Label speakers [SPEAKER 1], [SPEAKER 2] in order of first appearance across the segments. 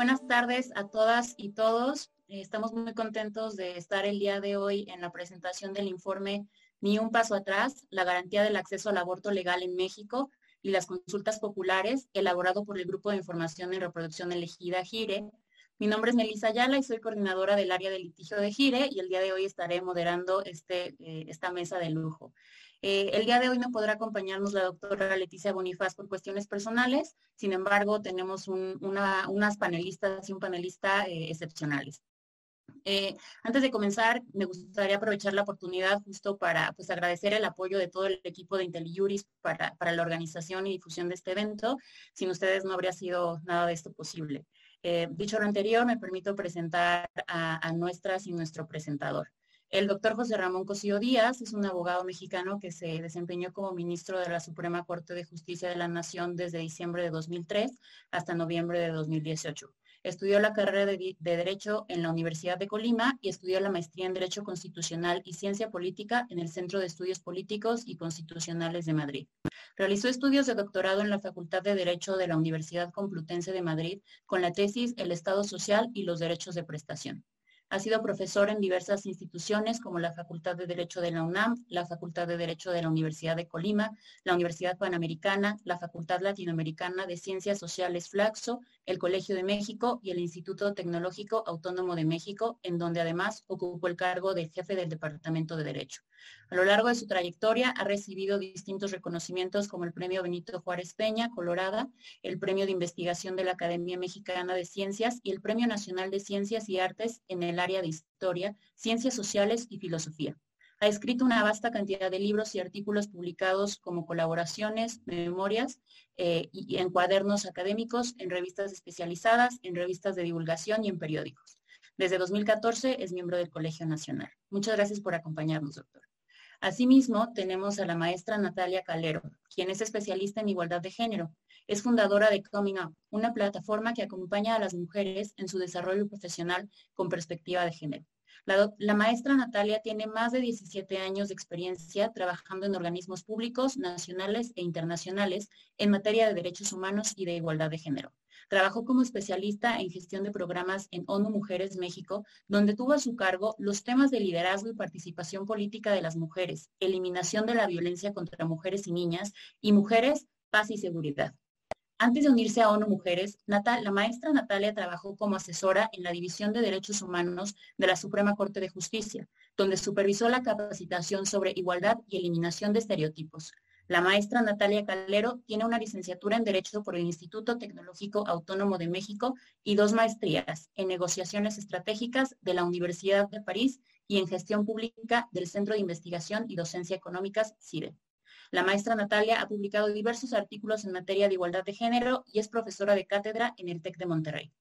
[SPEAKER 1] Buenas tardes a todas y todos. Estamos muy contentos de estar el día de hoy en la presentación del informe Ni un paso atrás, la garantía del acceso al aborto legal en México y las consultas populares, elaborado por el Grupo de Información en Reproducción Elegida GIRE. Mi nombre es Melissa Ayala y soy coordinadora del área de litigio de GIRE y el día de hoy estaré moderando este, eh, esta mesa de lujo. Eh, el día de hoy no podrá acompañarnos la doctora Leticia Bonifaz por cuestiones personales, sin embargo, tenemos unas panelistas y un panelista eh, excepcionales. Antes de comenzar, me gustaría aprovechar la oportunidad justo para pues, agradecer el apoyo de todo el equipo de IntelliJuris para, para la organización y difusión de este evento. Sin ustedes no habría sido nada de esto posible. Dicho lo anterior, me permito presentar a nuestras y nuestro presentador. El doctor José Ramón Cosío Díaz es un abogado mexicano que se desempeñó como ministro de la Suprema Corte de Justicia de la Nación desde diciembre de 2003 hasta noviembre de 2018. Estudió la carrera de, Derecho en la Universidad de Colima y estudió la maestría en Derecho Constitucional y Ciencia Política en el Centro de Estudios Políticos y Constitucionales de Madrid. Realizó estudios de doctorado en la Facultad de Derecho de la Universidad Complutense de Madrid con la tesis El Estado Social y los Derechos de Prestación. Ha sido profesor en diversas instituciones como la Facultad de Derecho de la UNAM, la Facultad de Derecho de la Universidad de Colima, la Universidad Panamericana, la Facultad Latinoamericana de Ciencias Sociales Flaxo, el Colegio de México y el Instituto Tecnológico Autónomo de México, en donde además ocupó el cargo de jefe del Departamento de Derecho. A lo largo de su trayectoria ha recibido distintos reconocimientos como el Premio Benito Juárez Peña, Colorada, el Premio de Investigación de la Academia Mexicana de Ciencias y el Premio Nacional de Ciencias y Artes en el área de Historia, Ciencias Sociales y Filosofía. Ha escrito una vasta cantidad de libros y artículos publicados como colaboraciones, memorias eh, y en cuadernos académicos, en revistas especializadas, en revistas de divulgación y en periódicos. Desde 2014 es miembro del Colegio Nacional. Muchas gracias por acompañarnos, doctor. Asimismo, tenemos a la maestra Natalia Calero, quien es especialista en igualdad de género. Es fundadora de Coming Up, una plataforma que acompaña a las mujeres en su desarrollo profesional con perspectiva de género. La, maestra Natalia tiene más de 17 años de experiencia trabajando en organismos públicos, nacionales e internacionales en materia de derechos humanos y de igualdad de género. Trabajó como especialista en gestión de programas en ONU Mujeres México, donde tuvo a su cargo los temas de liderazgo y participación política de las mujeres, eliminación de la violencia contra mujeres y niñas y mujeres, paz y seguridad. Antes de unirse a ONU Mujeres, la maestra Natalia trabajó como asesora en la División de Derechos Humanos de la Suprema Corte de Justicia, donde supervisó la capacitación sobre igualdad y eliminación de estereotipos, la maestra Natalia Calero tiene una licenciatura en Derecho por el Instituto Tecnológico Autónomo de México y dos maestrías en negociaciones estratégicas de la Universidad de París y en gestión pública del Centro de Investigación y Docencia Económicas, CIDE. La maestra Natalia ha publicado diversos artículos en materia de igualdad de género y es profesora de cátedra en el TEC de Monterrey.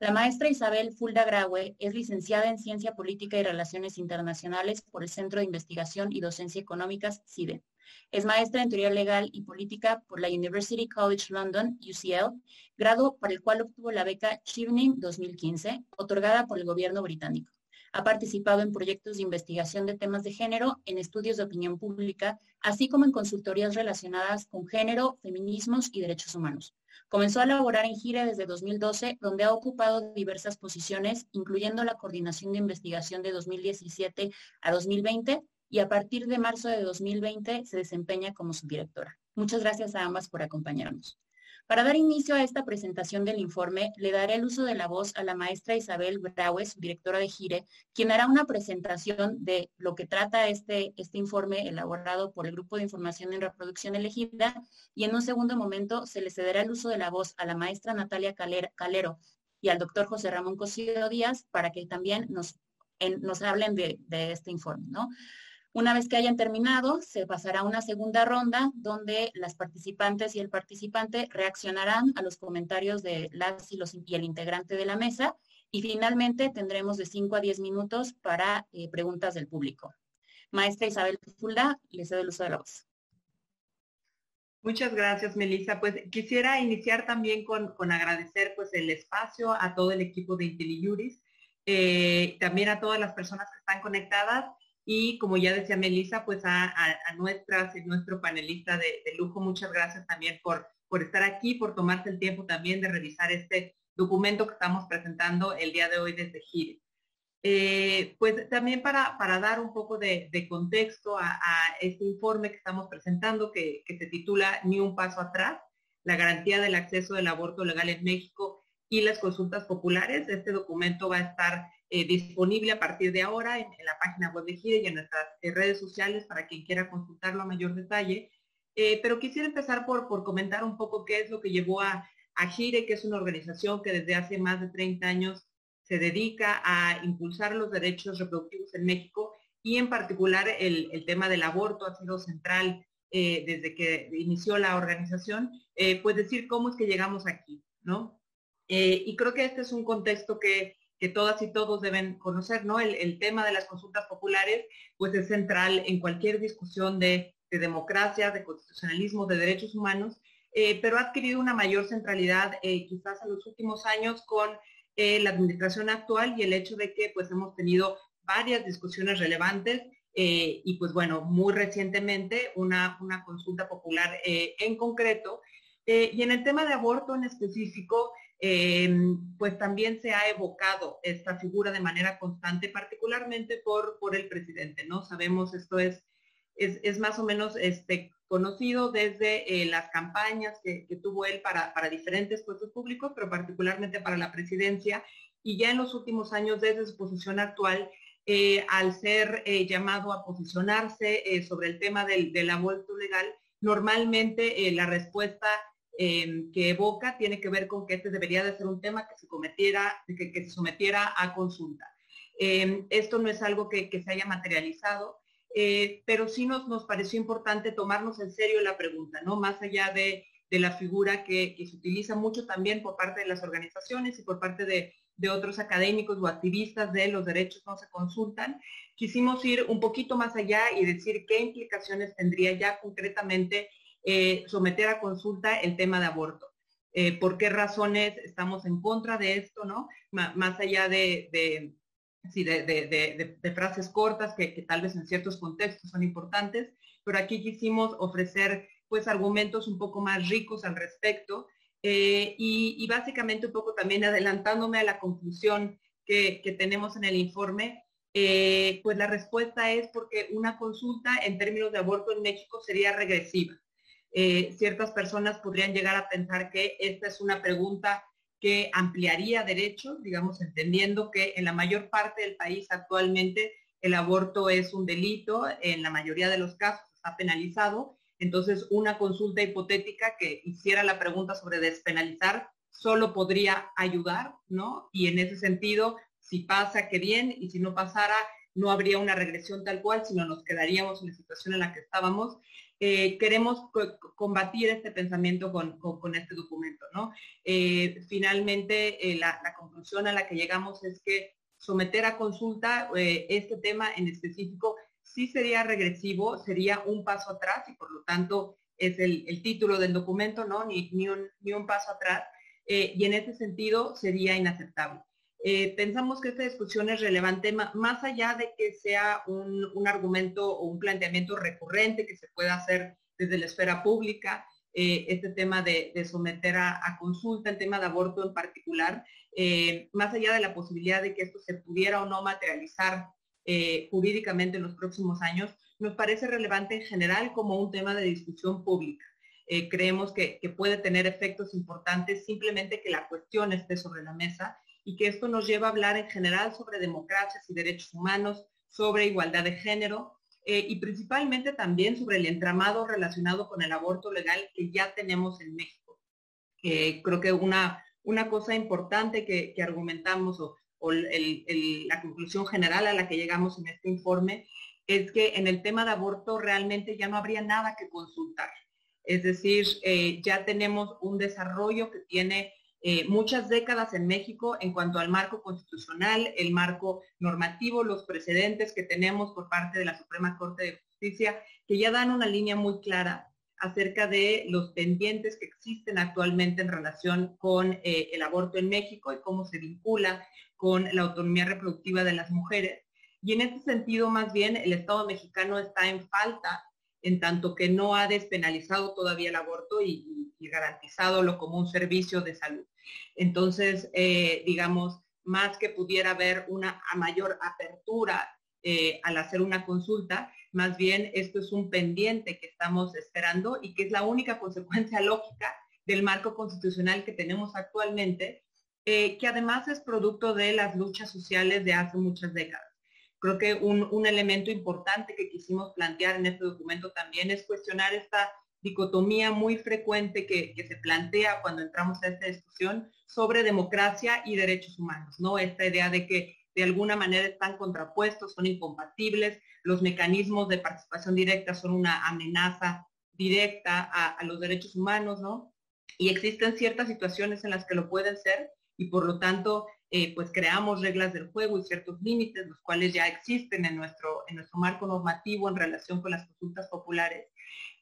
[SPEAKER 1] La maestra Isabel Fulda Graue es licenciada en Ciencia Política y Relaciones Internacionales por el Centro de Investigación y Docencia Económicas, CIDE. Es maestra en teoría legal y política por la University College London, UCL, grado para el cual obtuvo la beca Chevening 2015, otorgada por el gobierno británico. Ha participado en proyectos de investigación de temas de género, en estudios de opinión pública, así como en consultorías relacionadas con género, feminismos y derechos humanos. Comenzó a laborar en GIRE desde 2012, donde ha ocupado diversas posiciones, incluyendo la coordinación de investigación de 2017 a 2020 y a partir de marzo de 2020 se desempeña como subdirectora. Muchas gracias a ambas por acompañarnos. Para dar inicio a esta presentación del informe, le daré el uso de la voz a la maestra Isabel Braues, directora de GIRE, quien hará una presentación de lo que trata este, este informe elaborado por el Grupo de Información en Reproducción Elegida, y en un segundo momento se le cederá el uso de la voz a la maestra Natalia Calero y al doctor José Ramón Cosío Díaz para que también nos, nos hablen de, de este informe. ¿no? Una vez que hayan terminado, se pasará una segunda ronda donde las participantes y el participante reaccionarán a los comentarios de las y el integrante de la mesa y finalmente tendremos de 5 a 10 minutos para eh, preguntas del público. Maestra Isabel Fulda, le cedo el uso de la voz.
[SPEAKER 2] Muchas gracias, Melissa. Pues quisiera iniciar también con, agradecer pues el espacio a todo el equipo de IntelliJuris, eh, también a todas las personas que están conectadas y como ya decía Melissa, pues a, nuestras, nuestro panelista de, lujo, muchas gracias también por, por estar aquí, por tomarse el tiempo también de revisar este documento que estamos presentando el día de hoy desde GIRE. Eh, pues también para, para, dar un poco de, contexto a, este informe que estamos presentando, que, se titula Ni un paso atrás, la garantía del acceso del aborto legal en México y las consultas populares. Este documento va a estar eh, disponible a partir de ahora en, la página web de GIRE y en nuestras eh, redes sociales para quien quiera consultarlo a mayor detalle. pero quisiera empezar por, por comentar un poco qué es lo que llevó a, GIRE, que es una organización que desde hace más de 30 años se dedica a impulsar los derechos reproductivos en México y en particular el, tema del aborto ha sido central eh, desde que inició la organización, eh, pues decir cómo es que llegamos aquí, ¿no? Eh, y creo que este es un contexto que, todas y todos deben conocer, ¿no? El, tema de las consultas populares, pues es central en cualquier discusión de, de democracia, de constitucionalismo, de derechos humanos, pero ha adquirido una mayor centralidad quizás en los últimos años con eh, la administración actual y el hecho de que pues hemos tenido varias discusiones relevantes eh, y pues bueno, muy recientemente una, una consulta popular eh, en concreto. y en el tema de aborto en específico, pues también se ha evocado esta figura de manera constante, particularmente por, por el presidente, ¿no? Sabemos, esto es, es, más o menos este, conocido desde eh, las campañas que, tuvo él para, diferentes puestos públicos, pero particularmente para la presidencia, y ya en los últimos años desde su posición actual, eh, al ser eh, llamado a posicionarse sobre el tema del, aborto legal, normalmente la respuesta em, que evoca tiene que ver con que este debería de ser un tema que se cometiera, que, se sometiera a consulta. Em, esto no es algo que se haya materializado, eh, pero sí nos, nos pareció importante tomarnos en serio la pregunta, ¿no? Más allá de, la figura que, se utiliza mucho también por parte de las organizaciones y por parte de, otros académicos o activistas de los derechos no se consultan, quisimos ir un poquito más allá y decir qué implicaciones tendría ya concretamente eh, someter a consulta el tema de aborto. Eh, por qué razones estamos en contra de esto, ¿no? más allá de, sí, de, frases cortas que, tal vez en ciertos contextos son importantes, pero aquí quisimos ofrecer pues argumentos un poco más ricos al respecto eh, y, básicamente un poco también adelantándome a la conclusión que, tenemos en el informe, pues la respuesta es porque una consulta en términos de aborto en México sería regresiva. Eh, ciertas personas podrían llegar a pensar que esta es una pregunta que ampliaría derechos, digamos, entendiendo que en la mayor parte del país actualmente el aborto es un delito, en la mayoría de los casos está penalizado, entonces una consulta hipotética que hiciera la pregunta sobre despenalizar solo podría ayudar, ¿no? Y en ese sentido, si pasa, qué bien, y si no pasara, no habría una regresión tal cual, sino nos quedaríamos en la situación en la que estábamos. Eh, queremos combatir este pensamiento con, este documento. ¿no? Eh, finalmente, eh, la, conclusión a la que llegamos es que someter a consulta este tema en específico sí sería regresivo, sería un paso atrás y por lo tanto es el, título del documento, ¿no? Ni, un, ni un paso atrás. y en ese sentido sería inaceptable. Eh, pensamos que esta discusión es relevante más allá de que sea un, argumento o un planteamiento recurrente que se pueda hacer desde la esfera pública, eh, este tema de, someter a, consulta, el tema de aborto en particular, eh, más allá de la posibilidad de que esto se pudiera o no materializar jurídicamente en los próximos años, nos parece relevante en general como un tema de discusión pública. creemos que puede tener efectos importantes simplemente que la cuestión esté sobre la mesa y que esto nos lleva a hablar en general sobre democracias y derechos humanos, sobre igualdad de género eh, y principalmente también sobre el entramado relacionado con el aborto legal que ya tenemos en México. creo que una, una cosa importante que, argumentamos o, la conclusión general a la que llegamos en este informe es que en el tema de aborto realmente ya no habría nada que consultar. Es decir, eh, ya tenemos un desarrollo que tiene eh, muchas décadas en México en cuanto al marco constitucional, el marco normativo, los precedentes que tenemos por parte de la Suprema Corte de Justicia, que ya dan una línea muy clara acerca de los pendientes que existen actualmente en relación con eh, el aborto en México y cómo se vincula con la autonomía reproductiva de las mujeres. Y en este sentido, más bien, el Estado mexicano está en falta en tanto que no ha despenalizado todavía el aborto y, garantizado como un servicio de salud. Entonces, eh, digamos, más que pudiera haber una mayor apertura eh, al hacer una consulta, más bien esto es un pendiente que estamos esperando y que es la única consecuencia lógica del marco constitucional que tenemos actualmente, eh, que además es producto de las luchas sociales de hace muchas décadas. Creo que un, elemento importante que quisimos plantear en este documento también es cuestionar esta dicotomía muy frecuente que, se plantea cuando entramos a esta discusión sobre democracia y derechos humanos, ¿no? Esta idea de que de alguna manera están contrapuestos, son incompatibles, los mecanismos de participación directa son una amenaza directa a, a los derechos humanos, ¿no? Y existen ciertas situaciones en las que lo pueden ser y por lo tanto eh, pues creamos reglas del juego y ciertos límites, los cuales ya existen en nuestro, en nuestro marco normativo en relación con las consultas populares.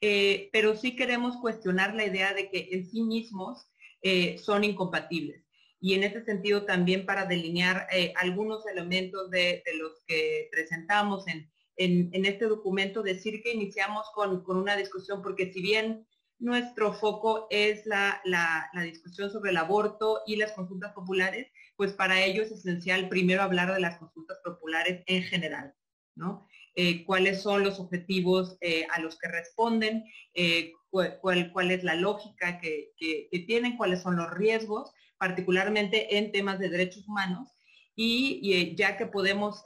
[SPEAKER 2] Eh, pero sí queremos cuestionar la idea de que en sí mismos eh, son incompatibles. Y en ese sentido también para delinear algunos elementos de, los que presentamos en, en, este documento, decir que iniciamos con, con una discusión, porque si bien nuestro foco es la, la, la, discusión sobre el aborto y las consultas populares, pues para ello es esencial primero hablar de las consultas populares en general, ¿no? Eh, cuáles son los objetivos eh, a los que responden, eh, cuál, es la lógica que, tienen, cuáles son los riesgos, particularmente en temas de derechos humanos. Y, ya que podemos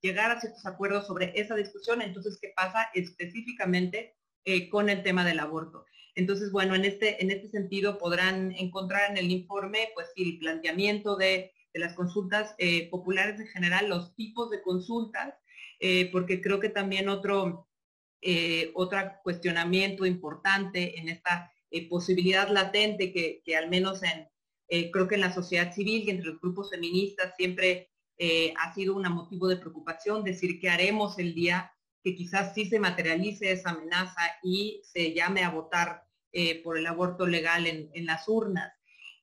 [SPEAKER 2] llegar a ciertos acuerdos sobre esa discusión, entonces, ¿qué pasa específicamente con el tema del aborto? Entonces, bueno, en este, en este sentido podrán encontrar en el informe, pues el planteamiento de, las consultas eh, populares en general, los tipos de consultas, eh, porque creo que también otro, eh, otro cuestionamiento importante en esta posibilidad latente que, al menos en, creo que en la sociedad civil y entre los grupos feministas siempre ha sido un motivo de preocupación, decir qué haremos el día que quizás sí se materialice esa amenaza y se llame a votar eh, por el aborto legal en, las urnas.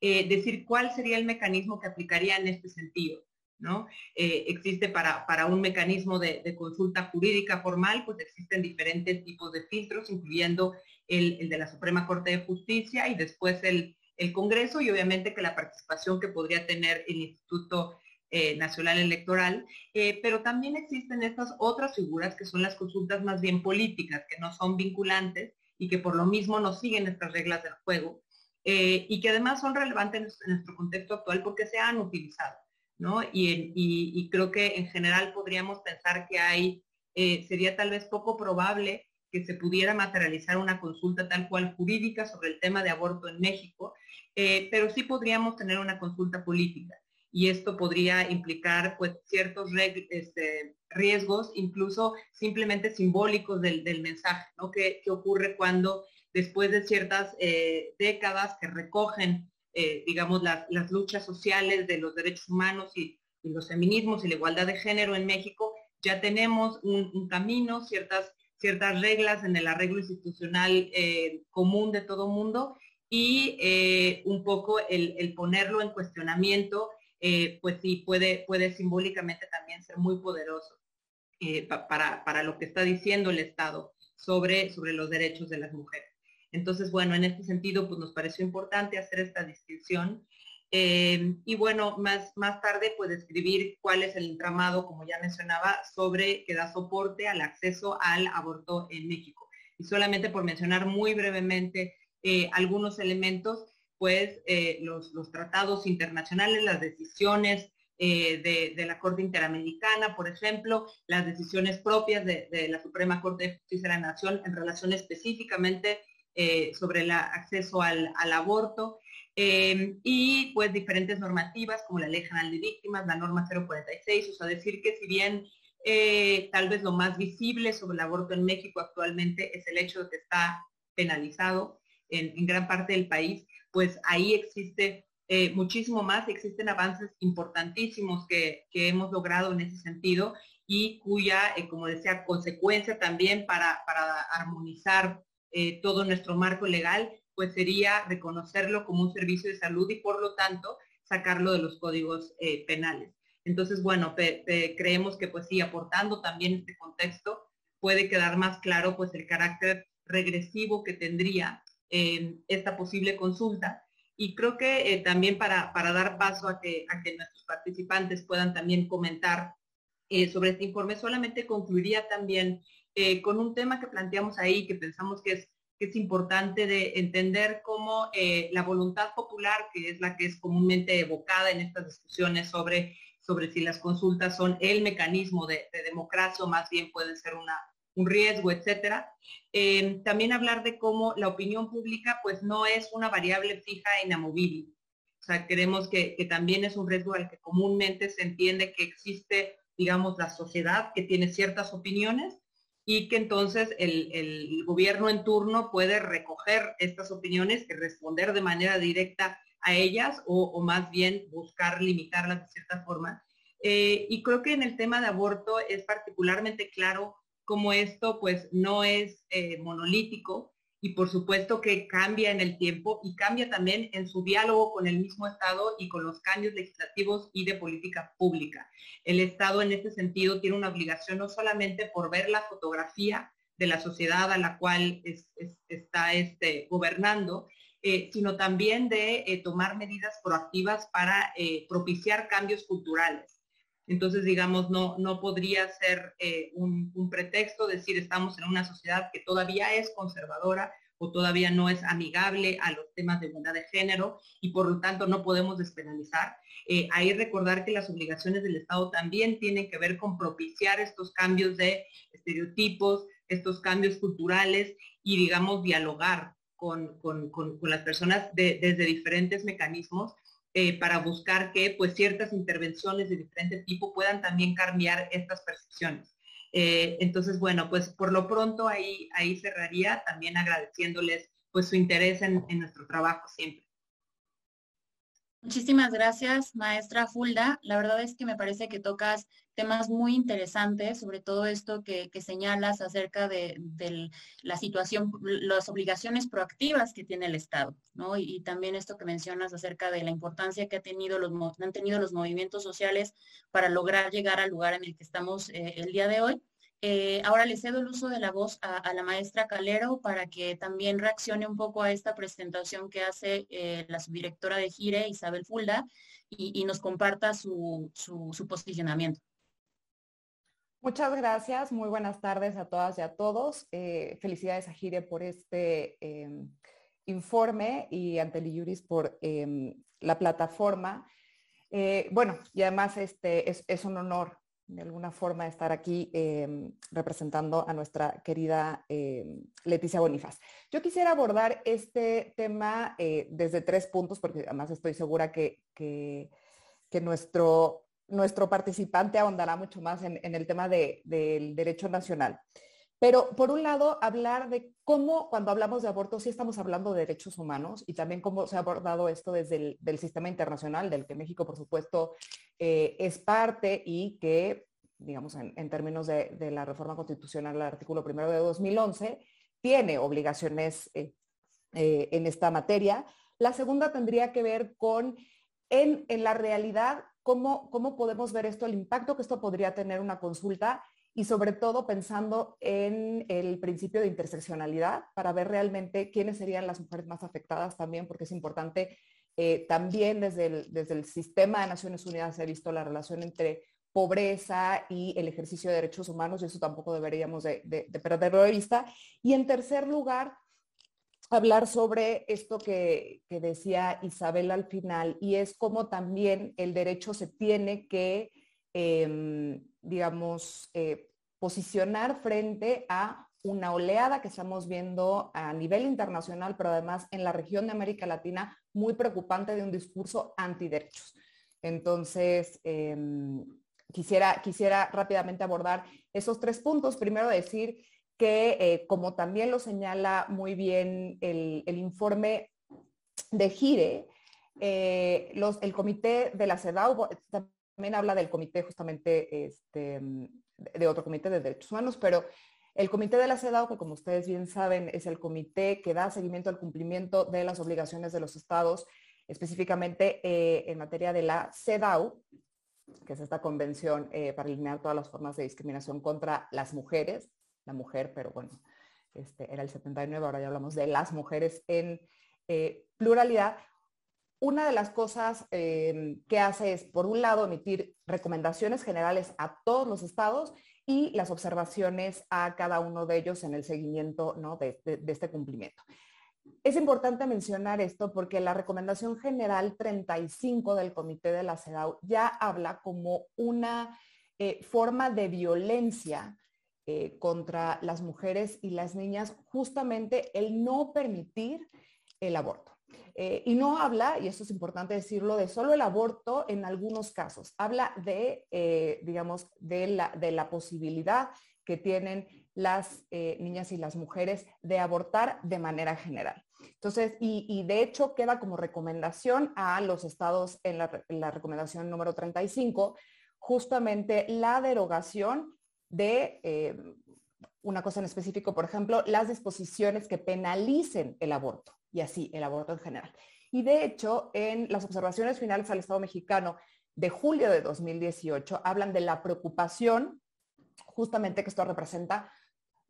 [SPEAKER 2] Eh, decir cuál sería el mecanismo que aplicaría en este sentido. ¿no? Eh, existe para, para, un mecanismo de, consulta jurídica formal, pues existen diferentes tipos de filtros, incluyendo el, de la Suprema Corte de Justicia y después el, el, Congreso y obviamente que la participación que podría tener el Instituto Nacional Electoral, pero también existen estas otras figuras que son las consultas más bien políticas, que no son vinculantes y que por lo mismo no siguen estas reglas del juego eh, y que además son relevantes en nuestro contexto actual porque se han utilizado, ¿no? Y, creo que en general podríamos pensar que hay, eh, sería tal vez poco probable que se pudiera materializar una consulta tal cual jurídica sobre el tema de aborto en México, eh, pero sí podríamos tener una consulta política y esto podría implicar pues ciertos este, riesgos, incluso simplemente simbólicos del, mensaje, ¿no? ¿Qué, ocurre cuando después de ciertas eh, décadas que recogen, eh, digamos, las, luchas sociales de los derechos humanos y, los feminismos y la igualdad de género en México, ya tenemos un, camino, ciertas, ciertas reglas en el arreglo institucional eh, común de todo mundo y un poco el, el ponerlo en cuestionamiento eh, pues sí, puede, puede simbólicamente también ser muy poderoso eh, para, lo que está diciendo el Estado sobre, sobre los derechos de las mujeres. Entonces, bueno, en este sentido, pues nos pareció importante hacer esta distinción. Eh, y bueno, más, más tarde, pues describir cuál es el entramado, como ya mencionaba, sobre que da soporte al acceso al aborto en México. Y solamente por mencionar muy brevemente algunos elementos, pues los, tratados internacionales, las decisiones eh, de, la Corte Interamericana, por ejemplo, las decisiones propias de, la Suprema Corte de Justicia de la Nación en relación específicamente eh, sobre el acceso al, aborto, y pues diferentes normativas como la Ley General de Víctimas, la norma 046, o sea, decir que si bien tal vez lo más visible sobre el aborto en México actualmente es el hecho de que está penalizado en gran parte del país, pues ahí existe eh, muchísimo más, existen avances importantísimos que, hemos logrado en ese sentido y cuya, eh, como decía, consecuencia también para, armonizar eh, todo nuestro marco legal, pues sería reconocerlo como un servicio de salud y por lo tanto sacarlo de los códigos penales. Entonces, bueno, creemos que pues sí, aportando también este contexto, puede quedar más claro pues el carácter regresivo que tendría esta posible consulta. Y creo que eh, también para, dar paso a que, a que nuestros participantes puedan también comentar eh, sobre este informe, solamente concluiría también eh, con un tema que planteamos ahí, que pensamos que es, que es importante de entender cómo la voluntad popular, que es la que es comúnmente evocada en estas discusiones sobre, sobre si las consultas son el mecanismo de, de democracia o más bien puede ser una, un riesgo, etcétera. Eh, también hablar de cómo la opinión pública pues no es una variable fija e inamovible. O sea, creemos que, también es un riesgo al que comúnmente se entiende que existe, digamos, la sociedad que tiene ciertas opiniones y que entonces el, gobierno en turno puede recoger estas opiniones y responder de manera directa a ellas o, más bien buscar limitarlas de cierta forma. Eh, y creo que en el tema de aborto es particularmente claro como esto pues no es eh, monolítico y por supuesto que cambia en el tiempo y cambia también en su diálogo con el mismo Estado y con los cambios legislativos y de política pública. El Estado en este sentido tiene una obligación no solamente por ver la fotografía de la sociedad a la cual está este, gobernando, eh, sino también de eh, tomar medidas proactivas para propiciar cambios culturales. Entonces, digamos, no, no podría ser eh, un, pretexto decir estamos en una sociedad que todavía es conservadora o todavía no es amigable a los temas de igualdad de género y por lo tanto no podemos despenalizar. Eh, ahí recordar que las obligaciones del Estado también tienen que ver con propiciar estos cambios de estereotipos, estos cambios culturales y, digamos, dialogar con, las personas desde diferentes mecanismos eh, para buscar que pues ciertas intervenciones de diferente tipo puedan también cambiar estas percepciones. Eh, entonces, bueno, pues por lo pronto ahí, ahí cerraría también agradeciéndoles pues su interés en, en nuestro trabajo siempre.
[SPEAKER 1] Muchísimas gracias, maestra Fulda. La verdad es que me parece que tocas temas muy interesantes, sobre todo esto que, señalas acerca de, la situación, las obligaciones proactivas que tiene el Estado, ¿no? Y, también esto que mencionas acerca de la importancia que ha tenido los, han tenido los movimientos sociales para lograr llegar al lugar en el que estamos eh, el día de hoy. Eh, ahora le cedo el uso de la voz a, la maestra Calero para que también reaccione un poco a esta presentación que hace eh, la subdirectora de Gire, Isabel Fulda, y, nos comparta su, posicionamiento.
[SPEAKER 3] Muchas gracias, muy buenas tardes a todas y a todos. Eh, felicidades a Gire por este em, informe y ante Liyuris por em, la plataforma. bueno, y además este, es un honor de alguna forma estar aquí em, representando a nuestra querida Leticia Bonifaz. Yo quisiera abordar este tema eh, desde tres puntos, porque además estoy segura que, que, nuestro, nuestro participante ahondará mucho más en, el tema del derecho nacional. Pero por un lado, hablar de cómo cuando hablamos de aborto sí estamos hablando de derechos humanos y también cómo se ha abordado esto desde el sistema internacional, del que México, por supuesto, eh, es parte y que, digamos, en, términos de, la reforma constitucional, el artículo primero de 2011, tiene obligaciones eh, eh, en esta materia. La segunda tendría que ver con, en la realidad, cómo, cómo podemos ver esto, el impacto que esto podría tener una consulta y sobre todo pensando en el principio de interseccionalidad para ver realmente quiénes serían las mujeres más afectadas también, porque es importante. Eh, también desde el, desde el sistema de Naciones Unidas se visto la relación entre pobreza y el ejercicio de derechos humanos y eso tampoco deberíamos de, de perderlo de vista. Y en tercer lugar, hablar sobre esto que, decía Isabel al final y es cómo también el derecho se tiene que em, digamos, eh, posicionar frente a una oleada que estamos viendo a nivel internacional, pero además en la región de América Latina, muy preocupante de un discurso antiderechos. Entonces, em, quisiera, quisiera rápidamente abordar esos tres puntos. Primero decir que, eh, como también lo señala muy bien el, informe de Gire, eh, los, el comité de la CEDAW también habla del comité justamente este, de otro comité de derechos humanos, pero el comité de la CEDAW, que como ustedes bien saben, es el comité que da seguimiento al cumplimiento de las obligaciones de los estados, específicamente eh, en materia de la CEDAW, que es esta convención para eliminar todas las formas de discriminación contra las mujeres, la mujer, pero bueno, este, era el 79, ahora ya hablamos de las mujeres en eh, pluralidad. Una de las cosas em, que hace es, por un lado, emitir recomendaciones generales a todos los estados y las observaciones a cada uno de ellos en el seguimiento de, este cumplimiento. Es importante mencionar esto porque la recomendación general 35 del Comité de la CEDAW ya habla como una eh, forma de violencia eh, contra las mujeres y las niñas, justamente el no permitir el aborto. Eh, y no habla, y esto es importante decirlo, de solo el aborto en algunos casos. Habla de, eh, digamos, de la, de la, posibilidad que tienen las niñas y las mujeres de abortar de manera general. Entonces, y, de hecho queda como recomendación a los estados en la, en la recomendación número 35, justamente la derogación de una cosa en específico, por ejemplo, las disposiciones que penalicen el aborto y así el aborto en general. Y de hecho, en las observaciones finales al Estado mexicano de julio de 2018, hablan de la preocupación justamente que esto representa,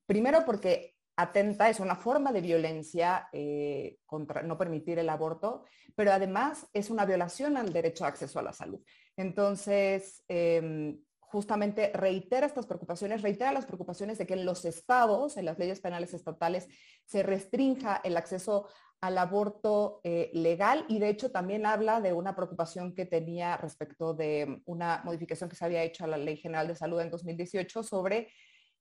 [SPEAKER 3] primero porque atenta, es una forma de violencia eh, contra no permitir el aborto, pero además es una violación al derecho a acceso a la salud. Entonces, em, justamente reitera estas preocupaciones, reitera las preocupaciones de que en los estados, en las leyes penales estatales, se restrinja el acceso al aborto eh, legal y de hecho también habla de una preocupación que tenía respecto de una modificación que se había hecho a la Ley General de Salud en 2018 sobre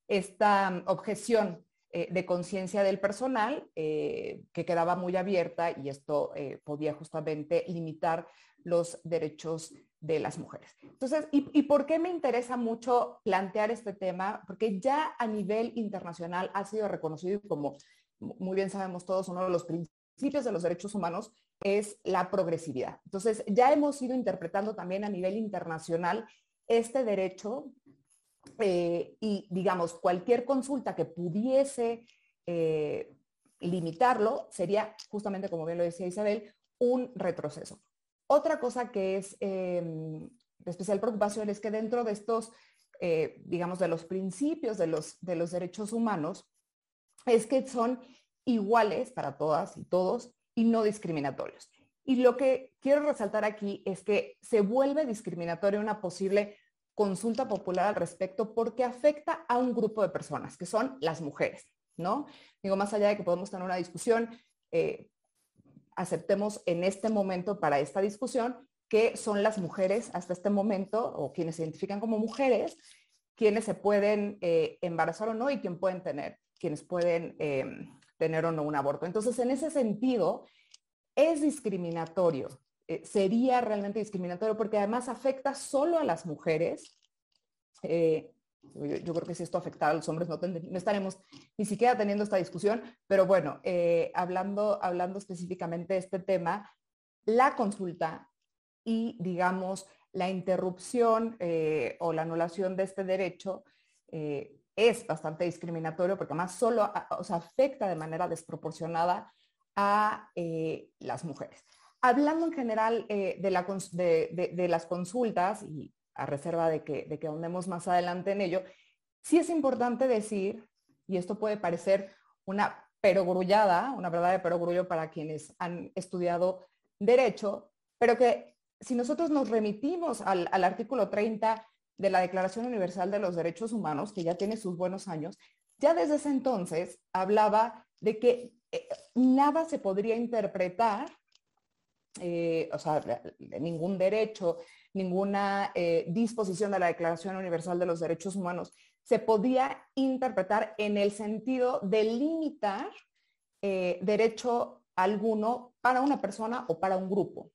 [SPEAKER 3] esta objeción eh, de conciencia del personal eh, que quedaba muy abierta y esto podía justamente limitar los derechos de las mujeres. Entonces, ¿y, por qué me interesa mucho plantear este tema? Porque ya a nivel internacional ha sido reconocido como, muy bien sabemos todos, uno de los principios de los derechos humanos es la progresividad. Entonces, ya hemos ido interpretando también a nivel internacional este derecho eh, y, digamos, cualquier consulta que pudiese eh, limitarlo sería, justamente como bien lo decía Isabel, un retroceso. Otra cosa que es em, de especial preocupación es que dentro de estos, eh, digamos, de los principios de los, de los derechos humanos, es que son iguales para todas y todos y no discriminatorios. Y lo que quiero resaltar aquí es que se vuelve discriminatoria una posible consulta popular al respecto porque afecta a un grupo de personas, que son las mujeres, ¿no? Digo, más allá de que podemos tener una discusión, eh, aceptemos en este momento para esta discusión que son las mujeres hasta este momento o quienes se identifican como mujeres, quienes se pueden eh, embarazar o no y quién pueden tener, quienes pueden em, tener o no un aborto. Entonces, en ese sentido, es discriminatorio, eh, sería realmente discriminatorio porque además afecta solo a las mujeres. Eh, yo, creo que si esto afectara a los hombres no, estaremos ni siquiera teniendo esta discusión, pero bueno, eh, hablando, hablando específicamente de este tema, la consulta y, digamos, la interrupción eh, o la anulación de este derecho eh, es bastante discriminatorio porque además solo afecta de manera desproporcionada a las mujeres. Hablando en general de, las consultas, y a reserva de que, de que ahondemos más adelante en ello, sí es importante decir, y esto puede parecer una perogrullada, una verdad de perogrullo para quienes han estudiado derecho, pero que si nosotros nos remitimos al, artículo 30 de la Declaración Universal de los Derechos Humanos, que ya tiene sus buenos años, ya desde ese entonces hablaba de que eh, nada se podría interpretar, eh, o sea, ningún derecho ninguna eh, disposición de la Declaración Universal de los Derechos Humanos se podía interpretar en el sentido de limitar eh, derecho alguno para una persona o para un grupo.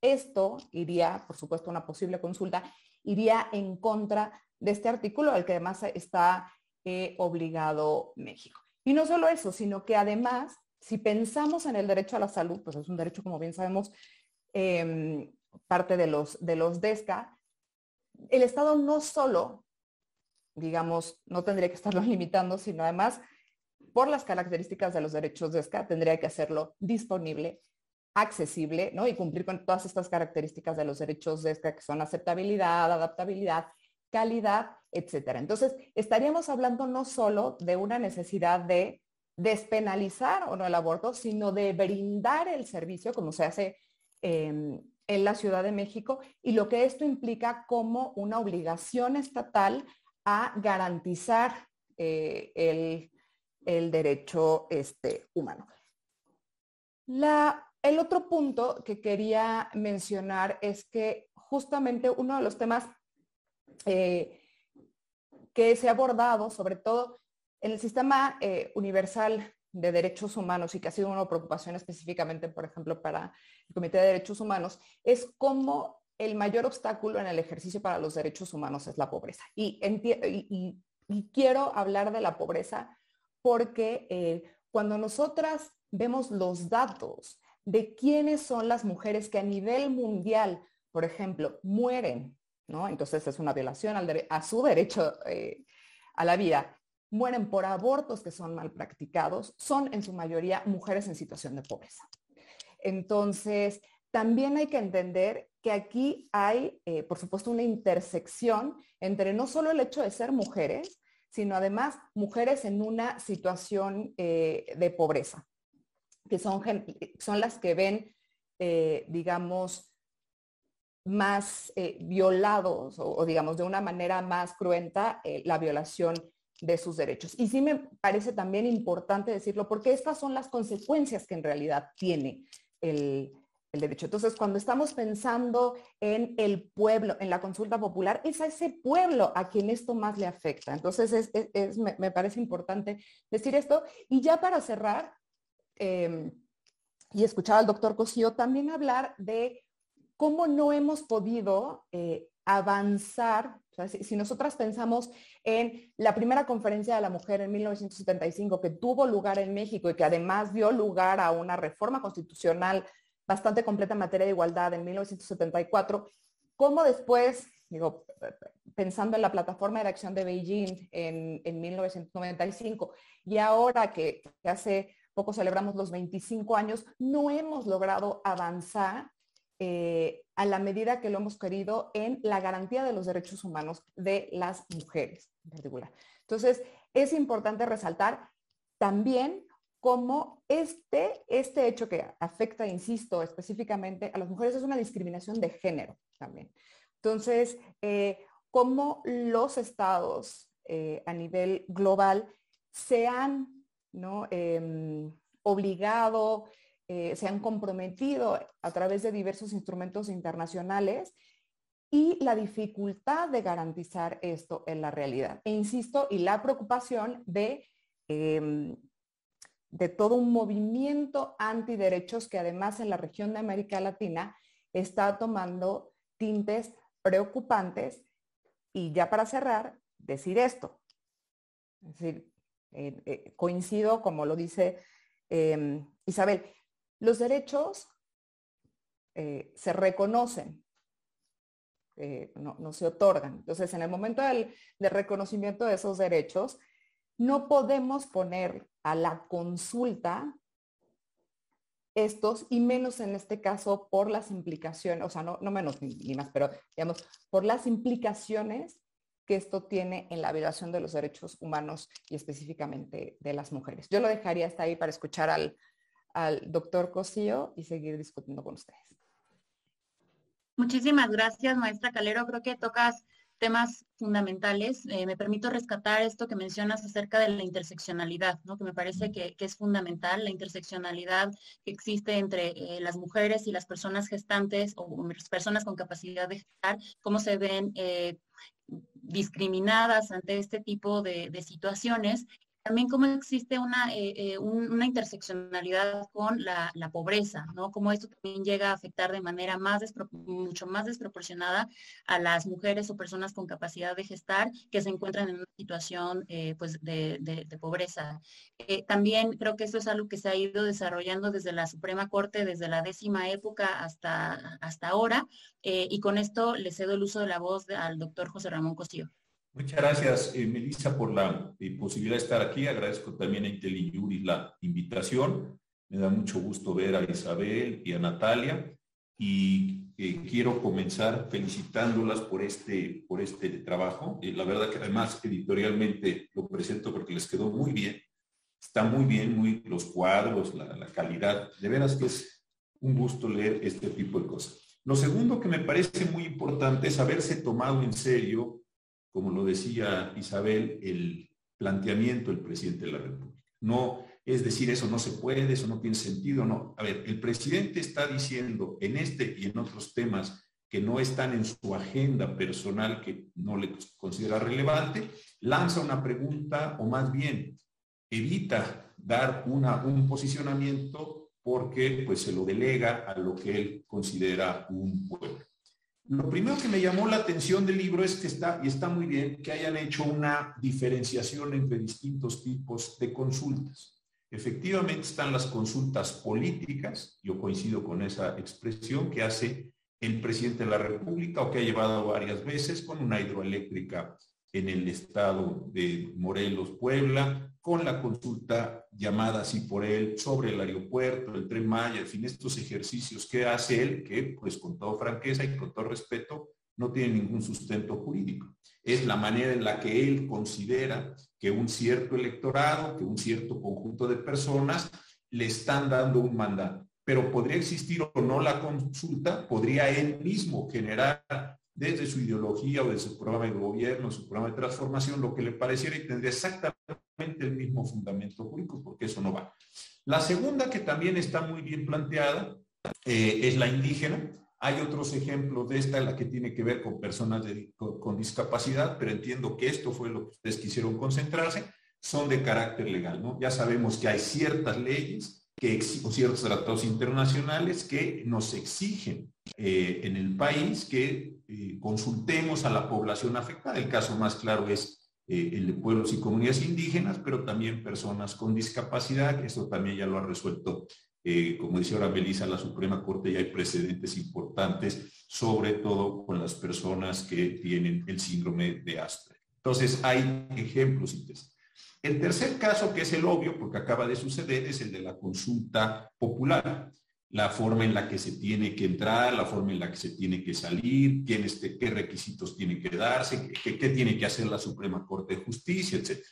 [SPEAKER 3] Esto iría, por supuesto, una posible consulta, iría en contra de este artículo al que además está eh, obligado México. Y no solo eso, sino que además, si pensamos en el derecho a la salud, pues es un derecho, como bien sabemos, em, parte de los, de los DESCA, el Estado no solo, digamos, no tendría que estarlo limitando, sino además, por las características de los derechos DESCA, tendría que hacerlo disponible, accesible, ¿no? Y cumplir con todas estas características de los derechos DESCA, que son aceptabilidad, adaptabilidad, calidad, etcétera. Entonces, estaríamos hablando no solo de una necesidad de despenalizar o no el aborto, sino de brindar el servicio como se hace em, en la Ciudad de México y lo que esto implica como una obligación estatal a garantizar eh, el, derecho este, humano. el otro punto que quería mencionar es que justamente uno de los temas eh, que se ha abordado, sobre todo en el sistema eh, universal de derechos humanos y que ha sido una preocupación específicamente, por ejemplo, para el Comité de Derechos Humanos, es cómo el mayor obstáculo en el ejercicio para los derechos humanos es la pobreza. Y, quiero hablar de la pobreza porque eh, cuando nosotras vemos los datos de quiénes son las mujeres que a nivel mundial, por ejemplo, mueren, ¿no? Entonces es una violación a su derecho eh, a la vida mueren por abortos que son mal practicados, son en su mayoría mujeres en situación de pobreza. Entonces, también hay que entender que aquí hay, eh, por supuesto, una intersección entre no solo el hecho de ser mujeres, sino además mujeres en una situación eh, de pobreza, que son, son las que ven, eh, digamos, más violados o, o, digamos, de una manera más cruenta la violación de sus derechos. Y sí me parece también importante decirlo porque estas son las consecuencias que en realidad tiene el, derecho. Entonces, cuando estamos pensando en el pueblo, en la consulta popular, es a ese pueblo a quien esto más le afecta. Entonces, me, parece importante decir esto. Y ya para cerrar, em, y escuchar al doctor Cosío también hablar de cómo no hemos podido eh, avanzar, si, nosotras pensamos en la primera conferencia de la mujer en 1975 que tuvo lugar en México y que además dio lugar a una reforma constitucional bastante completa en materia de igualdad en 1974, ¿cómo después, digo, pensando en la plataforma de acción de Beijing en, 1995 y ahora que, que hace poco celebramos los 25 años, no hemos logrado avanzar eh, a la medida que lo hemos querido en la garantía de los derechos humanos de las mujeres en particular. Entonces, es importante resaltar también cómo este, este hecho que afecta, insisto, específicamente a las mujeres es una discriminación de género también. Entonces, eh, cómo los estados eh, a nivel global se han ¿no? Em, obligado, eh, se han comprometido a través de diversos instrumentos internacionales y la dificultad de garantizar esto en la realidad. E insisto, y la preocupación de, em, de todo un movimiento antiderechos que además en la región de América Latina está tomando tintes preocupantes. Y ya para cerrar, decir esto. Es decir, eh, eh, coincido, como lo dice em, Isabel, los derechos eh, se reconocen, eh, no, se otorgan. Entonces, en el momento del, reconocimiento de esos derechos, no podemos poner a la consulta estos, y menos en este caso por las implicaciones, o sea, no, menos ni, más, pero digamos, por las implicaciones que esto tiene en la violación de los derechos humanos y específicamente de las mujeres. Yo lo dejaría hasta ahí para escuchar al, al doctor Cosío y seguir discutiendo con ustedes.
[SPEAKER 1] Muchísimas gracias, maestra Calero. Creo que tocas temas fundamentales. Eh, me permito rescatar esto que mencionas acerca de la interseccionalidad, ¿no? que me parece que, es fundamental, la interseccionalidad que existe entre eh, las mujeres y las personas gestantes o personas con capacidad de gestar, cómo se ven eh, discriminadas ante este tipo de, de situaciones también cómo existe una, eh, eh, una interseccionalidad con la, pobreza, ¿no? Cómo esto también llega a afectar de manera más mucho más desproporcionada a las mujeres o personas con capacidad de gestar que se encuentran en una situación eh, pues de, pobreza. también creo que esto es algo que se ha ido desarrollando desde la Suprema Corte, desde la décima época hasta, hasta ahora, y con esto le cedo el uso de la voz al doctor José Ramón Costillo.
[SPEAKER 4] Muchas gracias, eh, Melissa, por la eh, posibilidad de estar aquí. Agradezco también a IntelliJuris la invitación. Me da mucho gusto ver a Isabel y a Natalia. Y eh, quiero comenzar felicitándolas por este, por este trabajo. la verdad que además editorialmente lo presento porque les quedó muy bien. Está muy bien, muy los cuadros, la calidad. De veras que es un gusto leer este tipo de cosas. Lo segundo que me parece muy importante es haberse tomado en serio, como lo decía Isabel, el planteamiento del presidente de la República. No es decir, eso no se puede, eso no tiene sentido, no. A ver, el presidente está diciendo en este y en otros temas que no están en su agenda personal, que no le considera relevante, lanza una pregunta o más bien evita dar una, un posicionamiento porque pues se lo delega a lo que él considera un pueblo. Lo primero que me llamó la atención del libro es que está, y está muy bien, que hayan hecho una diferenciación entre distintos tipos de consultas. Efectivamente están las consultas políticas, yo coincido con esa expresión que hace el presidente de la República o que ha llevado varias veces con una hidroeléctrica en el estado de Morelos, Puebla, con la consulta llamada así por él sobre el aeropuerto, el tren Maya, en fin, estos ejercicios que hace él, que pues con toda franqueza y con todo respeto, no tiene ningún sustento jurídico. Es la manera en la que él considera que un cierto electorado, que un cierto conjunto de personas le están dando un mandato. Pero podría existir o no la consulta, podría él mismo generar desde su ideología o de su programa de gobierno, su programa de transformación, lo que le pareciera y tendría exactamente el mismo fundamento jurídico, porque eso no va. La segunda, que también está muy bien planteada, eh, es la indígena. Hay otros ejemplos de esta, la que tiene que ver con personas con, discapacidad, pero entiendo que esto fue lo que ustedes quisieron concentrarse, son de carácter legal, ¿no? Ya sabemos que hay ciertas leyes que, o ciertos tratados internacionales que nos exigen eh, en el país que eh, consultemos a la población afectada. El caso más claro es eh, el de pueblos y comunidades indígenas, pero también personas con discapacidad, esto también ya lo ha resuelto como dice ahora Belisa, la Suprema Corte ya hay precedentes importantes, sobre todo con las personas que tienen el síndrome de Asperger. Entonces, hay ejemplos interesantes. El tercer caso, que es el obvio, porque acaba de suceder, es el de la consulta popular. La forma en la que se tiene que entrar, la forma en la que se tiene que salir, qué requisitos tienen que darse, qué, qué tiene que hacer la Suprema Corte de Justicia, etc.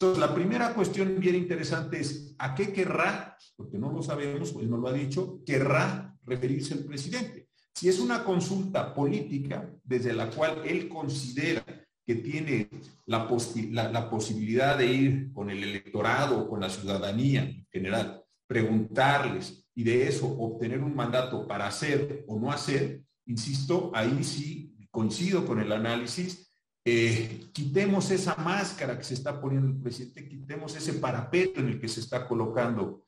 [SPEAKER 4] Entonces, la primera cuestión bien interesante es, ¿a qué querrá, porque no lo sabemos, él no lo ha dicho, querrá referirse el presidente? Si es una consulta política desde la cual él considera que tiene la, posibilidad de ir con el electorado con la ciudadanía en general, preguntarles y de eso obtener un mandato para hacer o no hacer, insisto, ahí sí coincido con el análisis, eh, quitemos esa máscara que se está poniendo el presidente, quitemos ese parapeto en el que se está colocando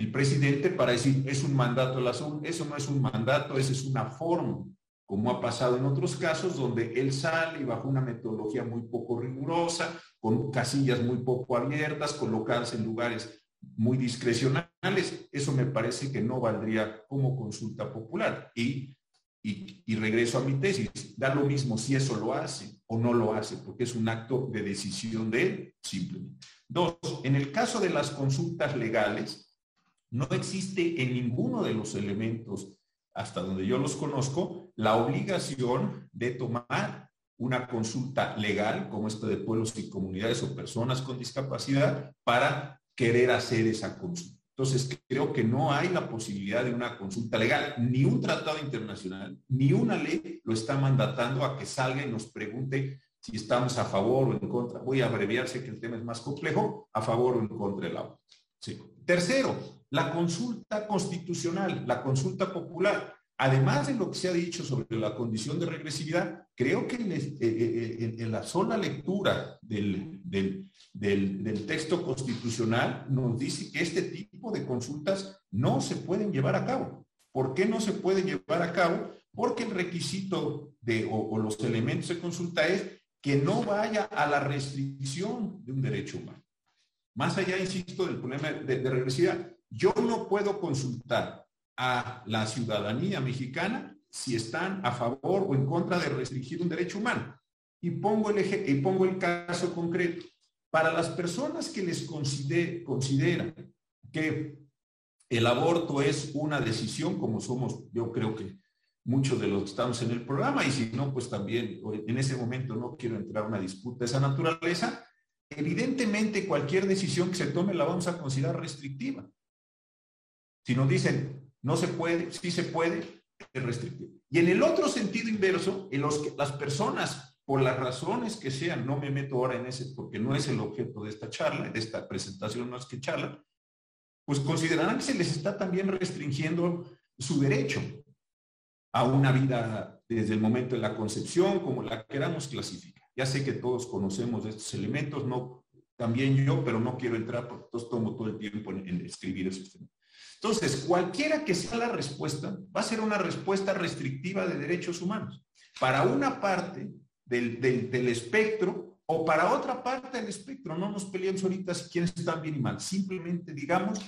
[SPEAKER 4] el presidente para decir, es un mandato el azul, eso no es un mandato, esa es una forma, como ha pasado en otros casos donde él sale y bajo una metodología muy poco rigurosa, con casillas muy poco abiertas, colocarse en lugares muy discrecionales, eso me parece que no valdría como consulta popular. Y y, regreso a mi tesis, da lo mismo si eso lo hace o no lo hace, porque es un acto de decisión de él, simplemente. Dos, en el caso de las consultas legales, no existe en ninguno de los elementos, hasta donde yo los conozco, la obligación de tomar una consulta legal, como esta de pueblos y comunidades o personas con discapacidad, para querer hacer esa consulta. Entonces, creo que no hay la posibilidad de una consulta legal, ni un tratado internacional, ni una ley lo está mandatando a que salga y nos pregunte si estamos a favor o en contra. Voy a abreviar, sé que el tema es más complejo, a favor o en contra del agua. Sí. Tercero, la consulta constitucional, la consulta popular. Además de lo que se ha dicho sobre la condición de regresividad, creo que en, eh, eh, eh, la sola lectura del, del, texto constitucional nos dice que este tipo de consultas no se pueden llevar a cabo. ¿Por qué no se pueden llevar a cabo? Porque el requisito de, o, los elementos de consulta es que no vaya a la restricción de un derecho humano. Más allá, insisto, del problema de, de regresividad, yo no puedo consultar a la ciudadanía mexicana si están a favor o en contra de restringir un derecho humano. Y pongo el, eje, y pongo el caso concreto. Para las personas que les consideran que el aborto es una decisión, como somos, yo creo que muchos de los que estamos en el programa, y si no, pues también en ese momento no quiero entrar a una disputa de esa naturaleza, evidentemente cualquier decisión que se tome la vamos a considerar restrictiva. Si nos dicen, no se puede, sí se puede, es restrictivo. Y en el otro sentido inverso, en los que las personas, por las razones que sean, no me meto ahora en ese, porque no es el objeto de esta charla, de esta presentación más que charla, pues considerarán que se les está también restringiendo su derecho a una vida desde el momento de la concepción, como la queramos clasificar. Ya sé que todos conocemos estos elementos, no también yo, pero no quiero entrar porque entonces tomo todo el tiempo en, escribir esos temas. Entonces, cualquiera que sea la respuesta, va a ser una respuesta restrictiva de derechos humanos. Para una parte del, del, espectro o para otra parte del espectro. No nos peleemos ahorita si quién está bien y mal. Simplemente digamos,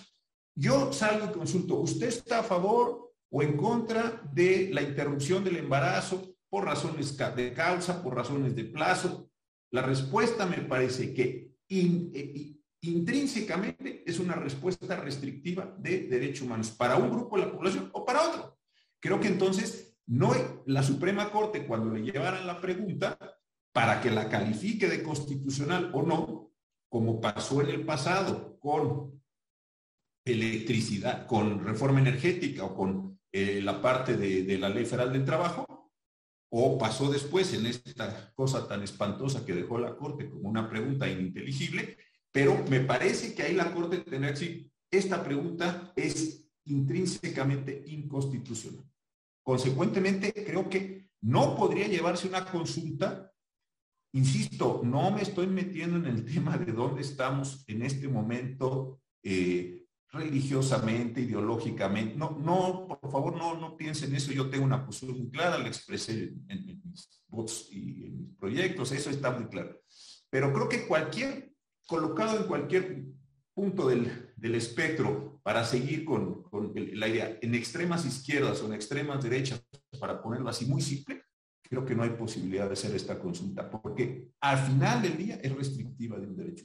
[SPEAKER 4] yo salgo y consulto, ¿usted está a favor o en contra de la interrupción del embarazo por razones de causa, por razones de plazo. La respuesta me parece que eh, intrínsecamente es una respuesta restrictiva de derechos humanos para un grupo de la población o para otro. Creo que entonces no la Suprema Corte cuando le llevaran la pregunta para que la califique de constitucional o no, como pasó en el pasado con electricidad, con reforma energética o con eh, la parte de, la Ley Federal del Trabajo, o pasó después en esta cosa tan espantosa que dejó la Corte como una pregunta ininteligible, pero me parece que ahí la Corte tendrá que decir, esta pregunta es intrínsecamente inconstitucional. Consecuentemente, creo que no podría llevarse una consulta. Insisto, no me estoy metiendo en el tema de dónde estamos en este momento eh, religiosamente, ideológicamente. No, no, por favor, no, no piensen eso. Yo tengo una posición muy clara, la expresé en, mis votos y en mis proyectos, eso está muy claro. Pero creo que cualquier, colocado en cualquier punto del, del espectro para seguir con, la idea en extremas izquierdas o en extremas derechas, para ponerlo así muy simple, creo que no hay posibilidad de hacer esta consulta, porque al final del día es restrictiva de un derecho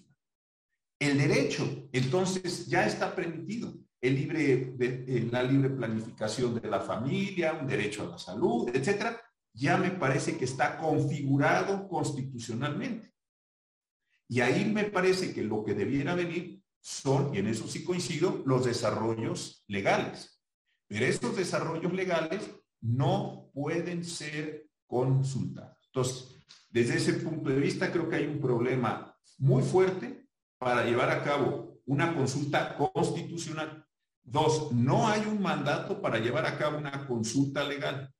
[SPEAKER 4] el derecho, entonces, ya está permitido. El libre, de, la libre planificación de la familia, un derecho a la salud, etcétera, ya me parece que está configurado constitucionalmente. Y ahí me parece que lo que debiera venir son, y en eso sí coincido, los desarrollos legales. Pero estos desarrollos legales no pueden ser consultados. Entonces, desde ese punto de vista, creo que hay un problema muy fuerte para llevar a cabo una consulta constitucional. Dos, no hay un mandato para llevar a cabo una consulta legal.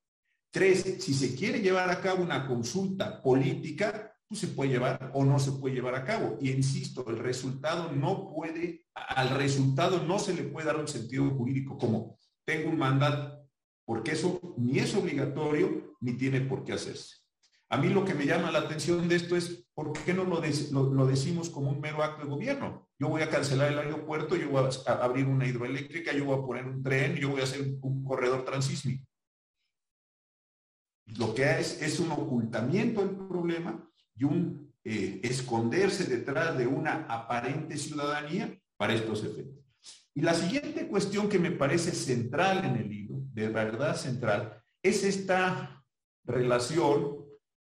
[SPEAKER 4] Tres, si se quiere llevar a cabo una consulta política, pues se puede llevar o no se puede llevar a cabo. Y insisto, el resultado no puede, al resultado no se le puede dar un sentido jurídico como tengo un mandato, porque eso ni es obligatorio ni tiene por qué hacerse. A mí lo que me llama la atención de esto es, ¿por qué no lo, decimos como un mero acto de gobierno? Yo voy a cancelar el aeropuerto, yo voy a abrir una hidroeléctrica, yo voy a poner un tren, yo voy a hacer un corredor transísmico. Lo que es es un ocultamiento del problema y un eh, esconderse detrás de una aparente ciudadanía para estos efectos. Y la siguiente cuestión que me parece central en el libro, de verdad central, es esta relación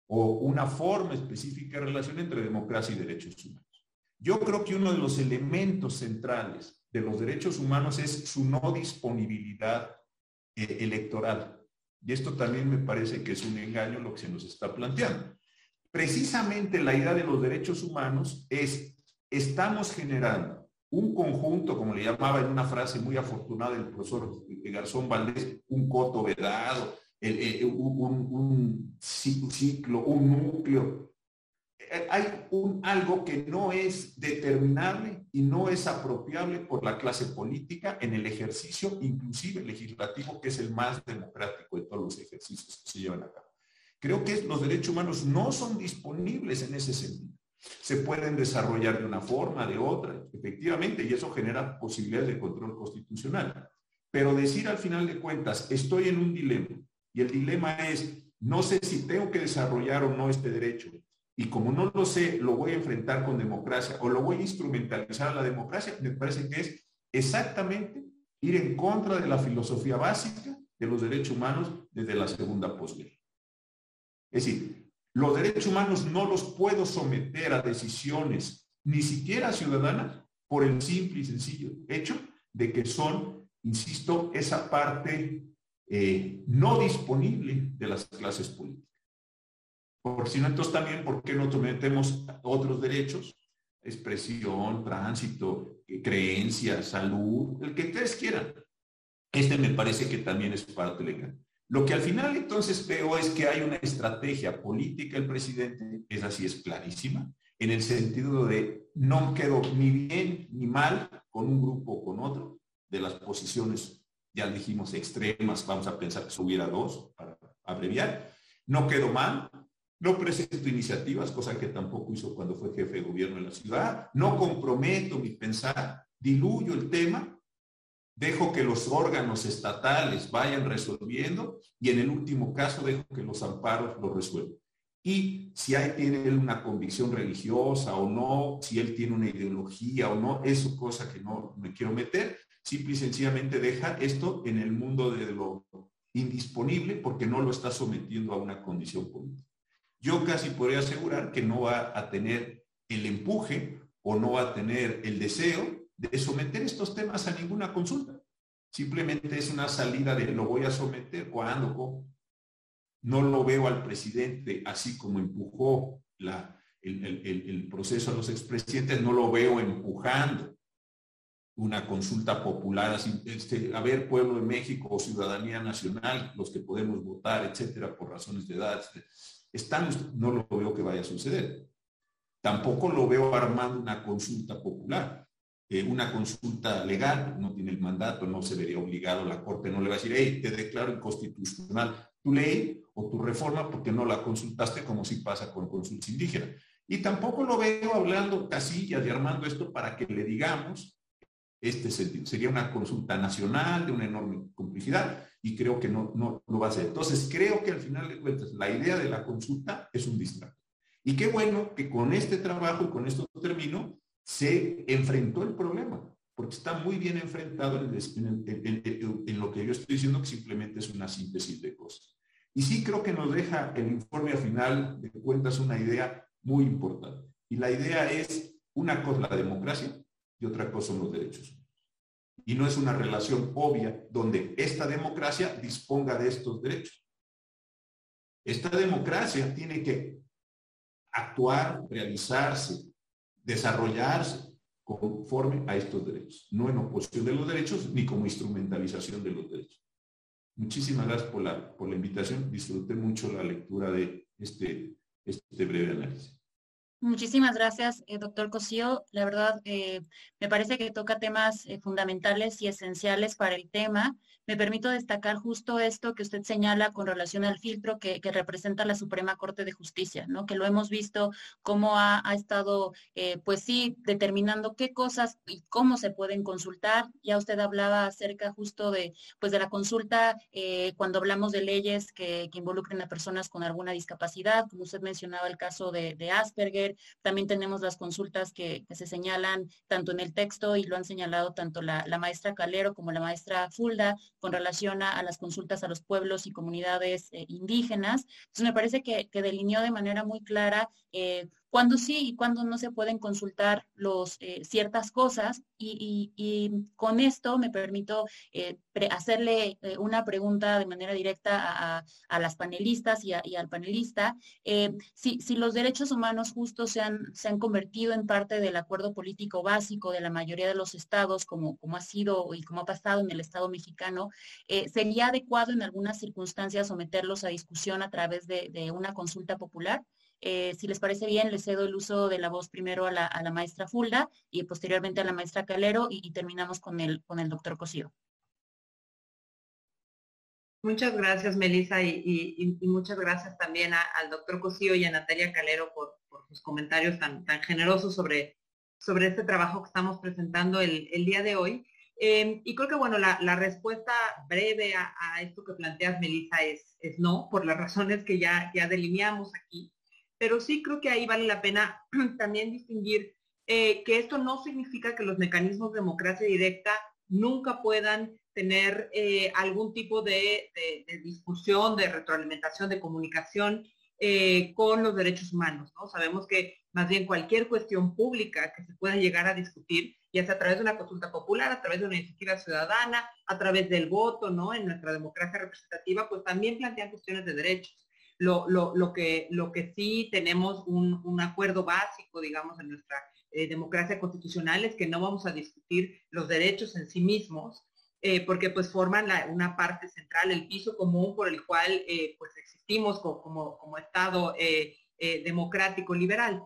[SPEAKER 4] o una forma específica de relación entre democracia y derechos humanos. Yo creo que uno de los elementos centrales de los derechos humanos es su no disponibilidad eh, electoral. Y esto también me parece que es un engaño lo que se nos está planteando. Precisamente la idea de los derechos humanos es, estamos generando un conjunto, como le llamaba en una frase muy afortunada el profesor Garzón Valdés, un coto vedado, eh, un, ciclo, un núcleo. Eh, hay un, algo que no es determinable y no es apropiable por la clase política en el ejercicio, inclusive legislativo, que es el más democrático de todos los ejercicios que se llevan a cabo. Creo que los derechos humanos no son disponibles en ese sentido. Se pueden desarrollar de una forma, de otra, efectivamente, y eso genera posibilidades de control constitucional. Pero decir al final de cuentas, estoy en un dilema, y el dilema es, no sé si tengo que desarrollar o no este derecho. Y como no lo sé, lo voy a enfrentar con democracia o lo voy a instrumentalizar a la democracia. Me parece que es exactamente ir en contra de la filosofía básica de los derechos humanos desde la segunda posguerra. Es decir, los derechos humanos no los puedo someter a decisiones ni siquiera ciudadanas por el simple y sencillo hecho de que son, insisto, esa parte eh, no disponible de las clases políticas. Por si no, entonces también, ¿por qué no sometemos otros derechos? Expresión, tránsito, eh, creencia, salud, el que ustedes quieran. Este me parece que también es parte legal. Lo que al final entonces veo es que hay una estrategia política el presidente, es así, es clarísima, en el sentido de no quedo ni bien ni mal con un grupo o con otro, de las posiciones, ya dijimos, extremas, vamos a pensar que subiera dos, para abreviar, no quedo mal, no presento iniciativas, cosa que tampoco hizo cuando fue jefe de gobierno en la ciudad, no comprometo mi pensar, diluyo el tema dejo que los órganos estatales vayan resolviendo y en el último caso dejo que los amparos lo resuelvan. Y si hay, tiene una convicción religiosa o no, si él tiene una ideología o no, eso cosa que no me quiero meter, simple y sencillamente deja esto en el mundo de lo indisponible porque no lo está sometiendo a una condición política. Yo casi podría asegurar que no va a tener el empuje o no va a tener el deseo de someter estos temas a ninguna consulta. Simplemente es una salida de lo voy a someter cuando, No lo veo al presidente así como empujó la, el, proceso a los expresidentes, no lo veo empujando una consulta popular, este, a ver, pueblo de México o ciudadanía nacional, los que podemos votar, etcétera, por razones de edad, están, no lo veo que vaya a suceder. Tampoco lo veo armando una consulta popular una consulta legal, no tiene el mandato, no se vería obligado, la Corte no le va a decir, hey, te declaro inconstitucional tu ley o tu reforma porque no la consultaste como si pasa con consulta indígena. Y tampoco lo veo hablando casillas y armando esto para que le digamos este sentido. Sería una consulta nacional de una enorme complejidad y creo que no, no, no va a ser. Entonces, creo que al final de cuentas la idea de la consulta es un distracto. Y qué bueno que con este trabajo y con esto termino, se enfrentó el problema, porque está muy bien enfrentado en, lo que yo estoy diciendo, que simplemente es una síntesis de cosas. Y sí creo que nos deja el informe al final de cuentas una idea muy importante. Y la idea es, una cosa la democracia y otra cosa son los derechos Y no es una relación obvia donde esta democracia disponga de estos derechos. Esta democracia tiene que actuar, realizarse, desarrollarse conforme a estos derechos, no en oposición de los derechos ni como instrumentalización de los derechos. Muchísimas gracias por la, por la invitación. Disfruté mucho la lectura de este, este breve análisis.
[SPEAKER 1] Muchísimas gracias, eh, doctor Cosío. La verdad, eh, me parece que toca temas eh, fundamentales y esenciales para el tema. Me permito destacar justo esto que usted señala con relación al filtro que, representa la Suprema Corte de Justicia, ¿no? Que lo hemos visto cómo ha, estado, pues sí, determinando qué cosas y cómo se pueden consultar. Ya usted hablaba acerca justo de, pues de la consulta cuando hablamos de leyes que, involucren a personas con alguna discapacidad, como usted mencionaba el caso de Asperger, también tenemos las consultas que, se señalan tanto en el texto y lo han señalado tanto la, maestra Calero como la maestra Fulda con relación a, las consultas a los pueblos y comunidades eh, indígenas. Entonces me parece que, delineó de manera muy clara eh, cuándo sí y cuándo no se pueden consultar los, eh, ciertas cosas. Y, con esto me permito eh, hacerle eh, una pregunta de manera directa a, las panelistas y, al panelista. Si, si, los derechos humanos justos se han, se han convertido en parte del acuerdo político básico de la mayoría de los estados, como, como ha sido y como ha pasado en el Estado mexicano, ¿sería adecuado en algunas circunstancias someterlos a discusión a través de una consulta popular? Eh, si les parece bien, les cedo el uso de la voz primero a la, maestra Fulda y posteriormente a la maestra Calero y, terminamos con el, con el doctor Cosío.
[SPEAKER 2] Muchas gracias, Melissa, y, muchas gracias también al doctor Cosío y a Natalia Calero por, sus comentarios tan, tan generosos sobre, sobre este trabajo que estamos presentando el, día de hoy. Em, y creo que, bueno, la, respuesta breve a, esto que planteas, Melissa, es, es no, por las razones que ya, ya delineamos aquí pero sí creo que ahí vale la pena también distinguir eh, que esto no significa que los mecanismos de democracia directa nunca puedan tener eh, algún tipo de, discusión, de retroalimentación, de comunicación eh, con los derechos humanos. ¿no? Sabemos que más bien cualquier cuestión pública que se pueda llegar a discutir, ya sea a través de una consulta popular, a través de una iniciativa ciudadana, a través del voto, ¿no? En nuestra democracia representativa, pues también plantean cuestiones de derechos. Lo, que, lo que sí tenemos un, acuerdo básico, digamos, en nuestra eh, democracia constitucional es que no vamos a discutir los derechos en sí mismos, eh, porque pues forman una parte central, el piso común por el cual eh, pues existimos como, como, Estado democrático liberal.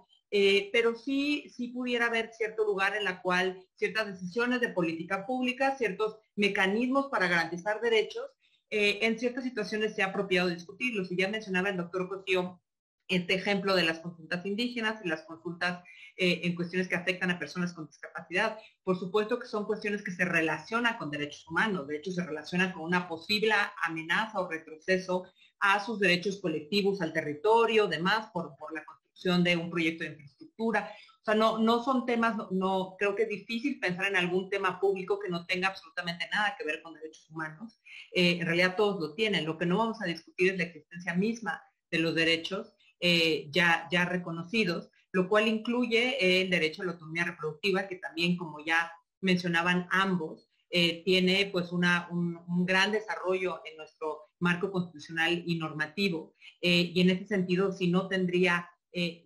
[SPEAKER 2] pero sí, sí pudiera haber cierto lugar en la cual ciertas decisiones de política pública, ciertos mecanismos para garantizar derechos, en ciertas situaciones se ha apropiado discutirlos. Y ya mencionaba el doctor Cosío este ejemplo de las consultas indígenas y las consultas eh, en cuestiones que afectan a personas con discapacidad. Por supuesto que son cuestiones que se relacionan con derechos humanos, de hecho se relacionan con una posible amenaza o retroceso a sus derechos colectivos, al territorio, demás, por, por la construcción de un proyecto de infraestructura. O sea, no, no son temas, no, creo que es difícil pensar en algún tema público que no tenga absolutamente nada que ver con derechos humanos. Eh, en realidad todos lo tienen. Lo que no vamos a discutir es la existencia misma de los derechos eh, ya, ya reconocidos, lo cual incluye el derecho a la autonomía reproductiva, que también, como ya mencionaban ambos, eh, tiene pues una, un, gran desarrollo en nuestro marco constitucional y normativo. Eh, y en ese sentido, si no tendría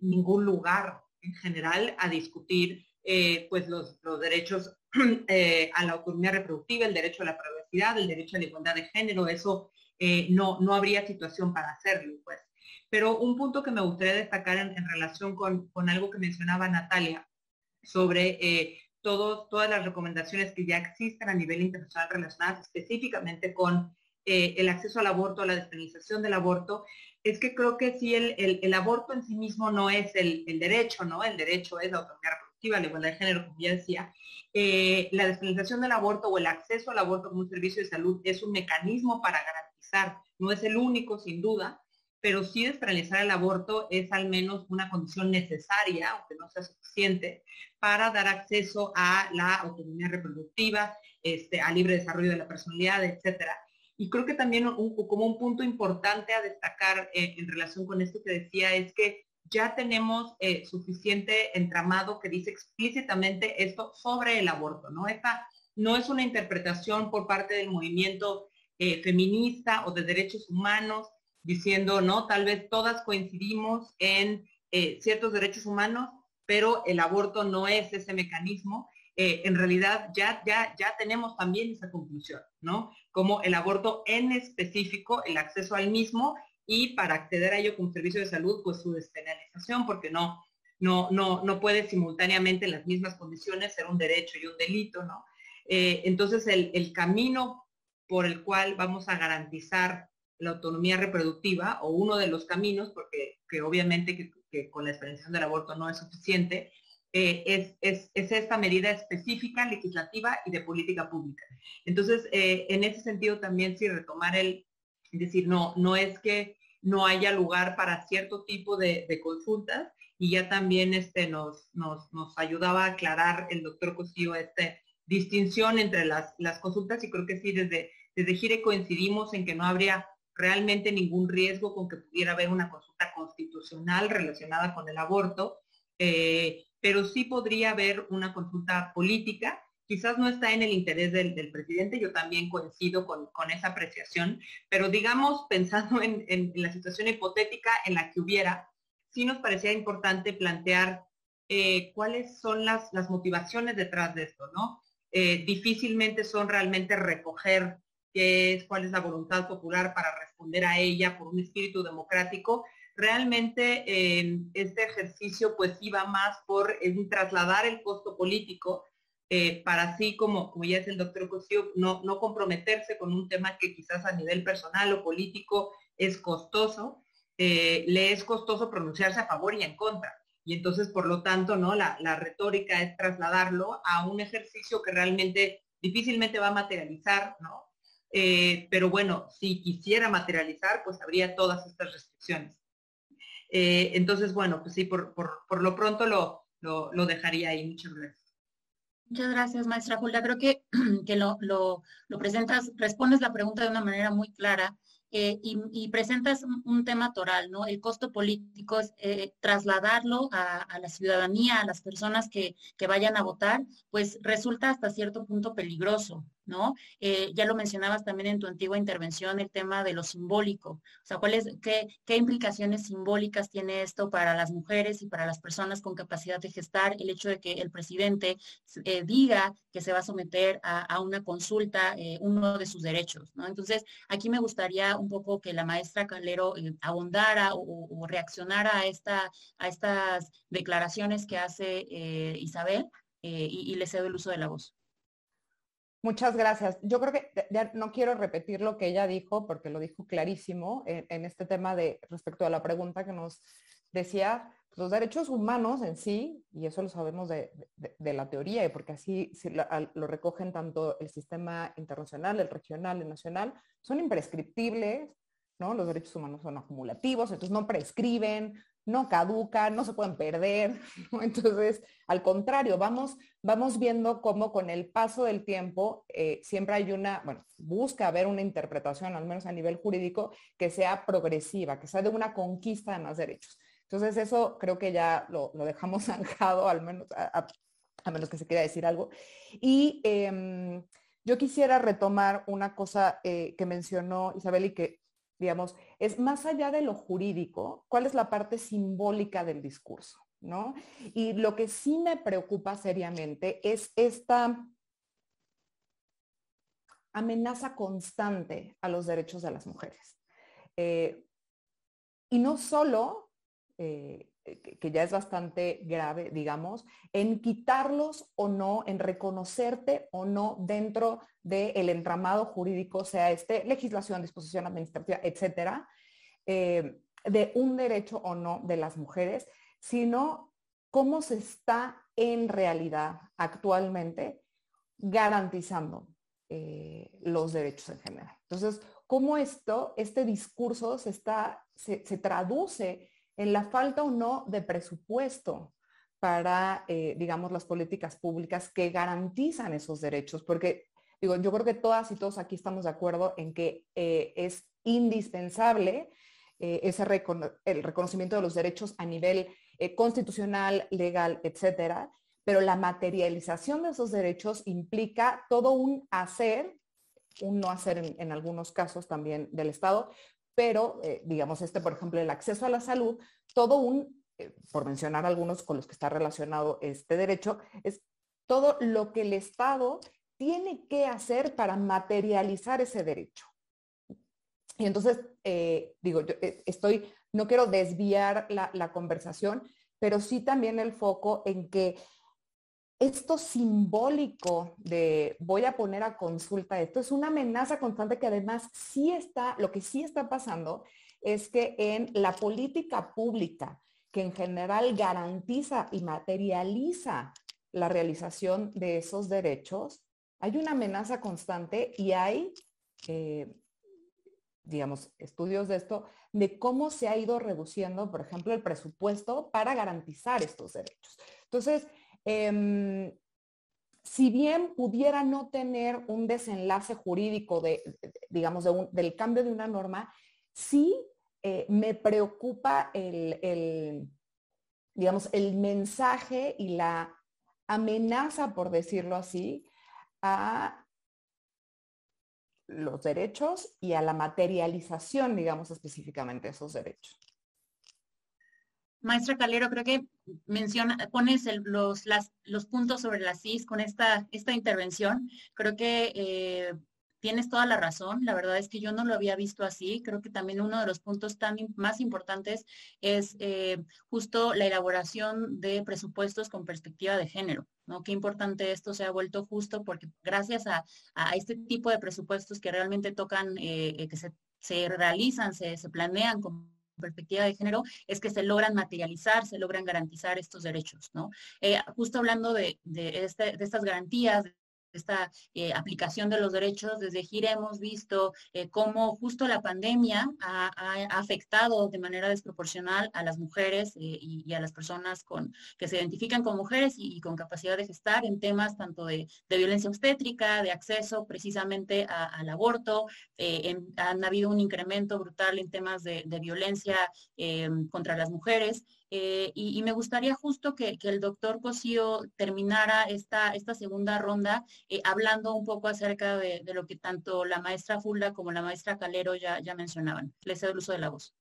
[SPEAKER 2] ningún lugar en general a discutir pues los, derechos a la autonomía reproductiva, el derecho a la privacidad, el derecho a la igualdad de género, eso no, no habría situación para hacerlo. Pues. Pero un punto que me gustaría destacar en, relación con, algo que mencionaba Natalia sobre eh, todas las recomendaciones que ya existen a nivel internacional relacionadas específicamente con eh, el acceso al aborto, la despenalización del aborto, es que creo que sí el, aborto en sí mismo no es el, derecho, ¿no? El derecho es la autonomía reproductiva, la igualdad de género, como. Eh, la despenalización del aborto o el acceso al aborto como un servicio de salud es un mecanismo para garantizar, no es el único, sin duda, pero sí despenalizar el aborto es al menos una condición necesaria, aunque no sea suficiente, para dar acceso a la autonomía reproductiva, este, al libre desarrollo de la personalidad, etcétera. Y creo que también como un punto importante a destacar eh, en relación con esto que decía es que ya tenemos eh, suficiente entramado que dice explícitamente esto sobre el aborto, ¿no? Esta no es una interpretación por parte del movimiento eh, feminista o de derechos humanos, diciendo, no, tal vez todas coincidimos en ciertos derechos humanos, pero el aborto no es ese mecanismo. Eh, en realidad ya, ya, ya tenemos también esa conclusión, ¿no? Como el aborto en específico, el acceso al mismo y para acceder a ello como servicio de salud, pues su despenalización, porque no, no, no, no puede simultáneamente en las mismas condiciones ser un derecho y un delito, ¿no? Eh, entonces el, el camino por el cual vamos a garantizar la autonomía reproductiva o uno de los caminos, porque que obviamente que, con la experiencia del aborto no es suficiente, eh, es, esta medida específica, legislativa y de política pública. Entonces, eh, en ese sentido también sí retomar el, decir, no, no es que no haya lugar para cierto tipo de, consultas y ya también este, nos, nos, ayudaba a aclarar el doctor Cosío esta distinción entre las, las consultas y creo que sí, desde, desde Gire coincidimos en que no habría realmente ningún riesgo con que pudiera haber una consulta constitucional relacionada con el aborto, eh, pero sí podría haber una consulta política. Quizás no está en el interés del, presidente, yo también coincido con, esa apreciación, pero digamos, pensando en, la situación hipotética en la que hubiera, sí nos parecía importante plantear eh, cuáles son las, motivaciones detrás de esto, ¿no? Eh, difícilmente son realmente recoger qué es, cuál es la voluntad popular para responder a ella por un espíritu democrático, realmente eh, este ejercicio pues iba más por trasladar el costo político eh, para así como, como ya es el doctor Cosío, no, no comprometerse con un tema que quizás a nivel personal o político es costoso, eh, le es costoso pronunciarse a favor y en contra. Y entonces, por lo tanto, ¿no? La, la retórica es trasladarlo a un ejercicio que realmente difícilmente va a materializar, ¿no? Eh, pero bueno, si quisiera materializar, pues habría todas estas restricciones. Eh, entonces, bueno, pues sí, por, lo pronto lo, lo, dejaría ahí. Muchas gracias.
[SPEAKER 1] Muchas gracias, maestra Julia. Creo que, que lo, lo, presentas, respondes la pregunta de una manera muy clara eh, y, presentas un, tema toral, ¿no? El costo político es eh, trasladarlo a, la ciudadanía, a las personas que, que, vayan a votar, pues resulta hasta cierto punto peligroso, ¿no? Eh, ya lo mencionabas también en tu antigua intervención, el tema de lo simbólico. O sea, ¿cuáles, qué, qué, implicaciones simbólicas tiene esto para las mujeres y para las personas con capacidad de gestar? El hecho de que el presidente eh, diga que se va a someter a, una consulta eh, uno de sus derechos. Entonces, aquí me gustaría un poco que la maestra Calero abondara o, reaccionara a, esta, a estas declaraciones que hace Isabel y, y le cedo el uso de la voz.
[SPEAKER 3] Muchas gracias. Yo creo que ya no quiero repetir lo que ella dijo, porque lo dijo clarísimo en, este tema de respecto a la pregunta que nos decía, los derechos humanos en sí, y eso lo sabemos de, la teoría, y porque así lo, recogen tanto el sistema internacional, el regional, el nacional, son imprescriptibles, ¿no? Los derechos humanos son acumulativos, entonces no prescriben, no caducan, no se pueden perder. Entonces, al contrario, vamos, vamos viendo cómo con el paso del tiempo eh, siempre hay una, bueno, busca haber una interpretación, al menos a nivel jurídico, que sea progresiva, que sea de una conquista de más derechos. Entonces, eso creo que ya lo, dejamos zanjado, al menos, a, menos que se quiera decir algo. Y em, yo quisiera retomar una cosa eh, que mencionó Isabel y que digamos, es más allá de lo jurídico, cuál es la parte simbólica del discurso, ¿no? Y lo que sí me preocupa seriamente es esta amenaza constante a los derechos de las mujeres. Eh, y no solo eh, que ya es bastante grave, digamos, en quitarlos o no, en reconocerte o no dentro del entramado jurídico, sea este, legislación, disposición administrativa, etcétera, eh, de un derecho o no de las mujeres, sino cómo se está en realidad actualmente garantizando eh, los derechos en general. Entonces, cómo esto, este discurso se, está, se traduce en la falta o no de presupuesto para, eh, digamos, las políticas públicas que garantizan esos derechos, porque digo, yo creo que todas y todos aquí estamos de acuerdo en que eh, es indispensable eh, ese el reconocimiento de los derechos a nivel constitucional, legal, etcétera, pero la materialización de esos derechos implica todo un hacer, un no hacer en algunos casos también del Estado, pero eh, digamos este, por ejemplo, el acceso a la salud, todo un, eh, por mencionar algunos con los que está relacionado este derecho, es todo lo que el Estado tiene que hacer para materializar ese derecho. Y entonces, eh, digo, yo estoy, no quiero desviar la conversación, pero sí también el foco en que esto simbólico de voy a poner a consulta esto es una amenaza constante que además sí está, lo que sí está pasando es que en la política pública, que en general garantiza y materializa la realización de esos derechos, hay una amenaza constante y hay, eh, digamos, estudios de esto, de cómo se ha ido reduciendo, por ejemplo, el presupuesto para garantizar estos derechos. Entonces, Em, si bien pudiera no tener un desenlace jurídico de, digamos, del cambio de una norma, sí eh, me preocupa el, digamos, el mensaje y la amenaza, por decirlo así, a los derechos y a la materialización, digamos, específicamente de esos derechos.
[SPEAKER 1] Maestra Calero, creo que menciona, pones los, los puntos sobre las CIS con esta, esta intervención. Creo que eh, tienes toda la razón. La verdad es que yo no lo había visto así. Creo que también uno de los puntos tan más importantes es eh, justo la elaboración de presupuestos con perspectiva de género. ¿no? Qué importante esto se ha vuelto justo porque gracias a, este tipo de presupuestos que realmente tocan, eh, que se, se realizan, se, se planean con perspectiva de género es que se logran materializar, se logran garantizar estos derechos, ¿no? Eh, justo hablando de, este, de, estas garantías, esta eh, aplicación de los derechos, desde Gira hemos visto eh, cómo justo la pandemia ha, afectado de manera desproporcional a las mujeres eh, y, a las personas con, que se identifican con mujeres y, con capacidad de gestar en temas tanto de, violencia obstétrica, de acceso precisamente al aborto. han habido un incremento brutal en temas de, de violencia contra las mujeres. Y, me gustaría justo que, el doctor Cosío terminara esta, esta segunda ronda eh, hablando un poco acerca de, lo que tanto la maestra Fulda como la maestra Calero ya, ya mencionaban. Les cedo el uso de la voz.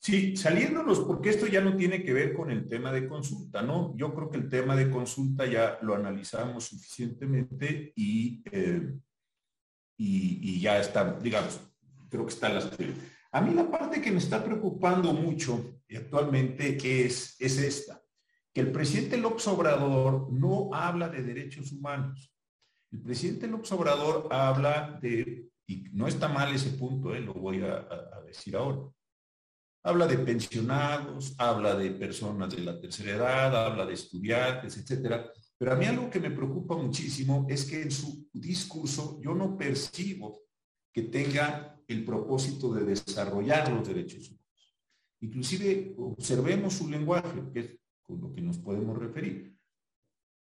[SPEAKER 4] Sí, saliéndonos, porque esto ya no tiene que ver con el tema de consulta, ¿no? Yo creo que el tema de consulta ya lo analizamos suficientemente y, eh, y, ya está, digamos, creo que está las... A mí la parte que me está preocupando mucho actualmente es, es esta, el presidente López Obrador no habla de derechos humanos. El presidente López Obrador habla de, y no está mal ese punto, eh, lo voy a, decir ahora, habla de pensionados, habla de personas de la tercera edad, habla de estudiantes, etcétera. Pero a mí algo que me preocupa muchísimo es que en su discurso yo no percibo que tenga el propósito de desarrollar los derechos humanos. Inclusive observemos su lenguaje, que es con lo que nos podemos referir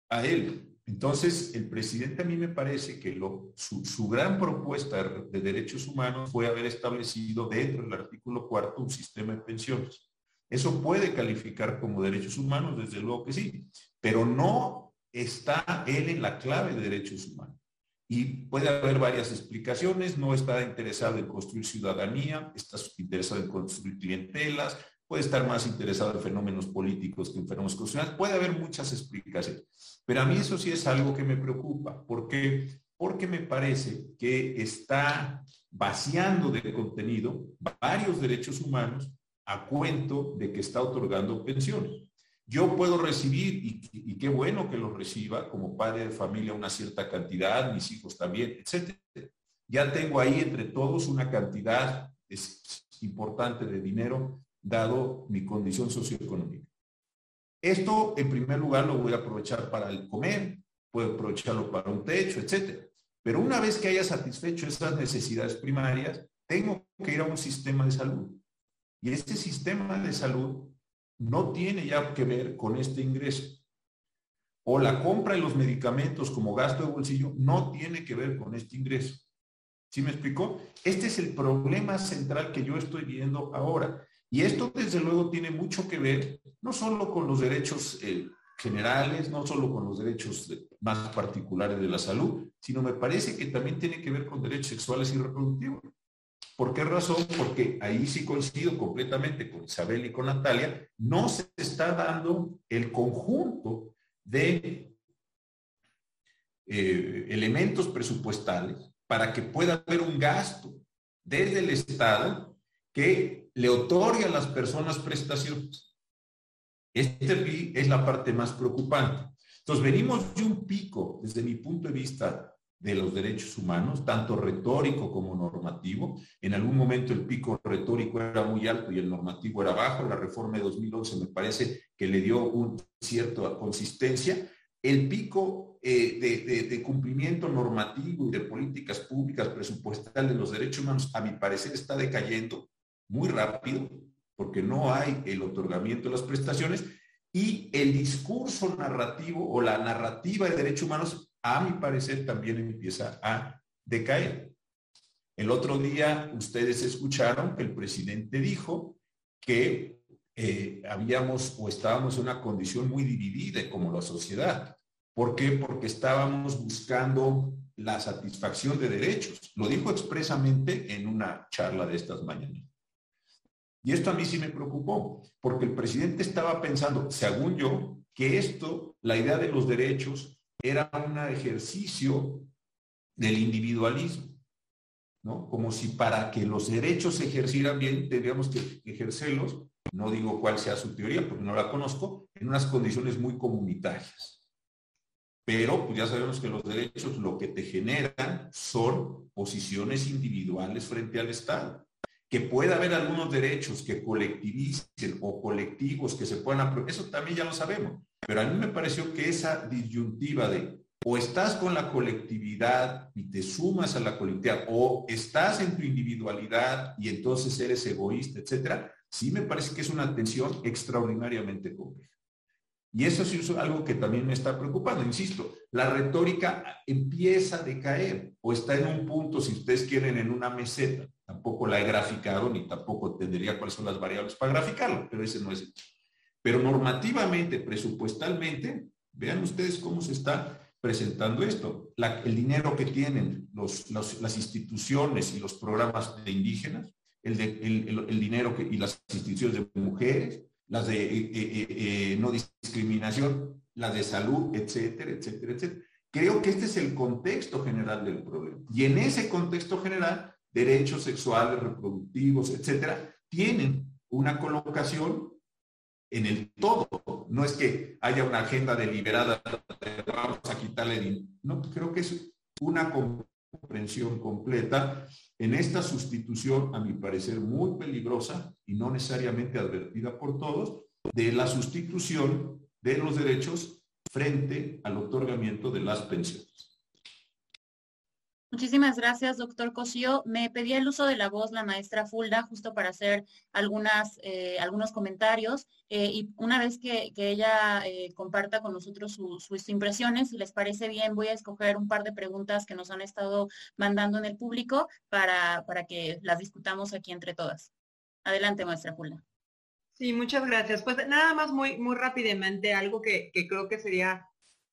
[SPEAKER 4] a él. Entonces, el presidente a mí me parece que lo, su, gran propuesta de derechos humanos fue haber establecido dentro del artículo cuarto un sistema de pensiones. Eso puede calificar como derechos humanos, desde luego que sí, pero no está él en la clave de derechos humanos. Y puede haber varias explicaciones, no está interesado en construir ciudadanía, está interesado en construir clientelas, puede estar más interesado en fenómenos políticos que en fenómenos constitucionales, puede haber muchas explicaciones. Pero a mí eso sí es algo que me preocupa, porque porque me parece que está vaciando de contenido varios derechos humanos a cuento de que está otorgando pensiones. Yo puedo recibir, y, qué bueno que lo reciba como padre de familia, una cierta cantidad, mis hijos también, etcétera. Ya tengo ahí entre todos una cantidad importante de dinero, dado mi condición socioeconómica. Esto, en primer lugar, lo voy a aprovechar para el comer, puedo aprovecharlo para un techo, etcétera. Pero una vez que haya satisfecho esas necesidades primarias, tengo que ir a un sistema de salud. Y este sistema de salud no tiene ya que ver con este ingreso. O la compra de los medicamentos como gasto de bolsillo no tiene que ver con este ingreso. ¿Sí me explicó? Este es el problema central que yo estoy viendo ahora. Y esto desde luego tiene mucho que ver no solo con los derechos eh, generales, no solo con los derechos más particulares de la salud, sino me parece que también tiene que ver con derechos sexuales y reproductivos. ¿Por qué razón? Porque ahí sí coincido completamente con Isabel y con Natalia, no se está dando el conjunto de eh, elementos presupuestales para que pueda haber un gasto desde el Estado que le otorgue a las personas prestaciones. Este es la parte más preocupante. Entonces, venimos de un pico, desde mi punto de vista, de los derechos humanos, tanto retórico como normativo. En algún momento el pico retórico era muy alto y el normativo era bajo. La reforma de 2011 me parece que le dio una cierta consistencia. El pico eh, de, cumplimiento normativo y de políticas públicas presupuestales de los derechos humanos, a mi parecer, está decayendo muy rápido porque no hay el otorgamiento de las prestaciones y el discurso narrativo o la narrativa de derechos humanos a mi parecer, también empieza a decaer. El otro día ustedes escucharon que el presidente dijo que eh, habíamos o estábamos en una condición muy dividida como la sociedad. ¿Por qué? Porque estábamos buscando la satisfacción de derechos. Lo dijo expresamente en una charla de estas mañanas. Y esto a mí sí me preocupó, porque el presidente estaba pensando, según yo, que esto, la idea de los derechos, era un ejercicio del individualismo, ¿no? Como si para que los derechos se ejercieran bien, tendríamos que ejercerlos, no digo cuál sea su teoría, porque no la conozco, en unas condiciones muy comunitarias. Pero pues ya sabemos que los derechos lo que te generan son posiciones individuales frente al Estado. Que pueda haber algunos derechos que colectivicen o colectivos que se puedan eso también ya lo sabemos. Pero a mí me pareció que esa disyuntiva de o estás con la colectividad y te sumas a la colectividad, o estás en tu individualidad y entonces eres egoísta, etcétera, sí me parece que es una tensión extraordinariamente compleja. Y eso es algo que también me está preocupando. Insisto, la retórica empieza a decaer o está en un punto, si ustedes quieren, en una meseta. Tampoco la he graficado ni tampoco tendría cuáles son las variables para graficarlo, pero ese no es. Pero normativamente, presupuestalmente, vean ustedes cómo se está presentando esto. el dinero que tienen las instituciones y los programas de indígenas, el, dinero y las instituciones de mujeres, las de eh, eh, eh, no discriminación, las de salud, etcétera, etcétera, etcétera. Creo que este es el contexto general del problema. Y en ese contexto general, derechos sexuales, reproductivos, etcétera, tienen una colocación en el todo. No es que haya una agenda deliberada, vamos a quitarle No, creo que es una comprensión completa en esta sustitución, a mi parecer, muy peligrosa y no necesariamente advertida por todos, de la sustitución de los derechos frente al otorgamiento de las pensiones.
[SPEAKER 1] Muchísimas gracias, doctor Cosío. Me pedía el uso de la voz la maestra Fulda justo para hacer algunas, eh, algunos comentarios eh, y una vez que, ella eh, comparta con nosotros sus impresiones, si les parece bien, voy a escoger un par de preguntas que nos han estado mandando en el público para, para que las discutamos aquí entre todas. Adelante, maestra Fulda.
[SPEAKER 2] Sí, muchas gracias. Pues nada más muy, muy rápidamente, algo que, que creo que sería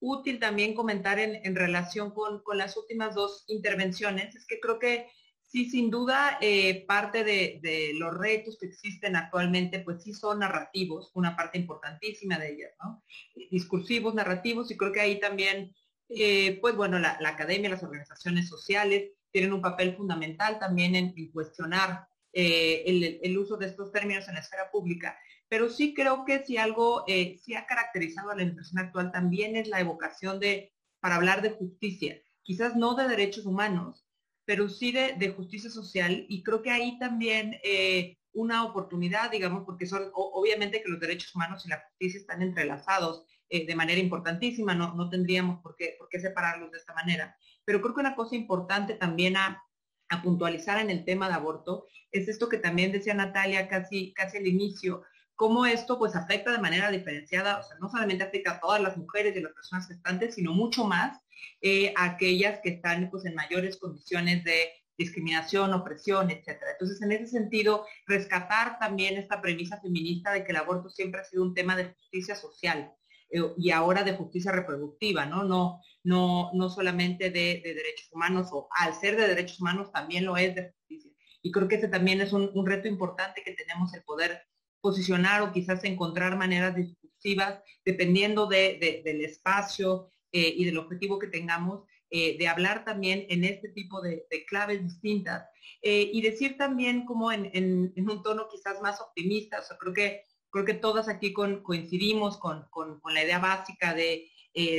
[SPEAKER 2] útil también comentar en, relación con, las últimas dos intervenciones es que creo que sí, sin duda, eh, parte de, los retos que existen actualmente, pues sí son narrativos, una parte importantísima de ellas, ¿no? Discursivos, narrativos, y creo que ahí también, eh, pues bueno, la, academia, las organizaciones sociales tienen un papel fundamental también en, cuestionar eh, el, el, uso de estos términos en la esfera pública pero sí creo que si algo eh, sí ha caracterizado a la impresión actual también es la evocación de, para hablar de justicia, quizás no de derechos humanos, pero sí de, justicia social y creo que ahí también eh, una oportunidad, digamos, porque son obviamente que los derechos humanos y la justicia están entrelazados eh, de manera importantísima, no, no tendríamos por qué, por qué separarlos de esta manera, pero creo que una cosa importante también a, a puntualizar en el tema de aborto es esto que también decía Natalia casi, casi al inicio, cómo esto pues afecta de manera diferenciada, o sea, no solamente afecta a todas las mujeres y las personas gestantes, sino mucho más eh, a aquellas que están pues en mayores condiciones de discriminación, opresión, etcétera. Entonces, en ese sentido, rescatar también esta premisa feminista de que el aborto siempre ha sido un tema de justicia social eh, y ahora de justicia reproductiva, ¿no? No, no, no solamente de, derechos humanos, o al ser de derechos humanos también lo es de justicia. Y creo que ese también es un reto importante que tenemos el poder posicionar o quizás encontrar maneras discursivas, dependiendo del espacio eh, y del objetivo que tengamos, eh, de hablar también en este tipo de, claves distintas. Eh, y decir también como en, un tono quizás más optimista, creo que, creo que todas aquí coincidimos con, la idea básica de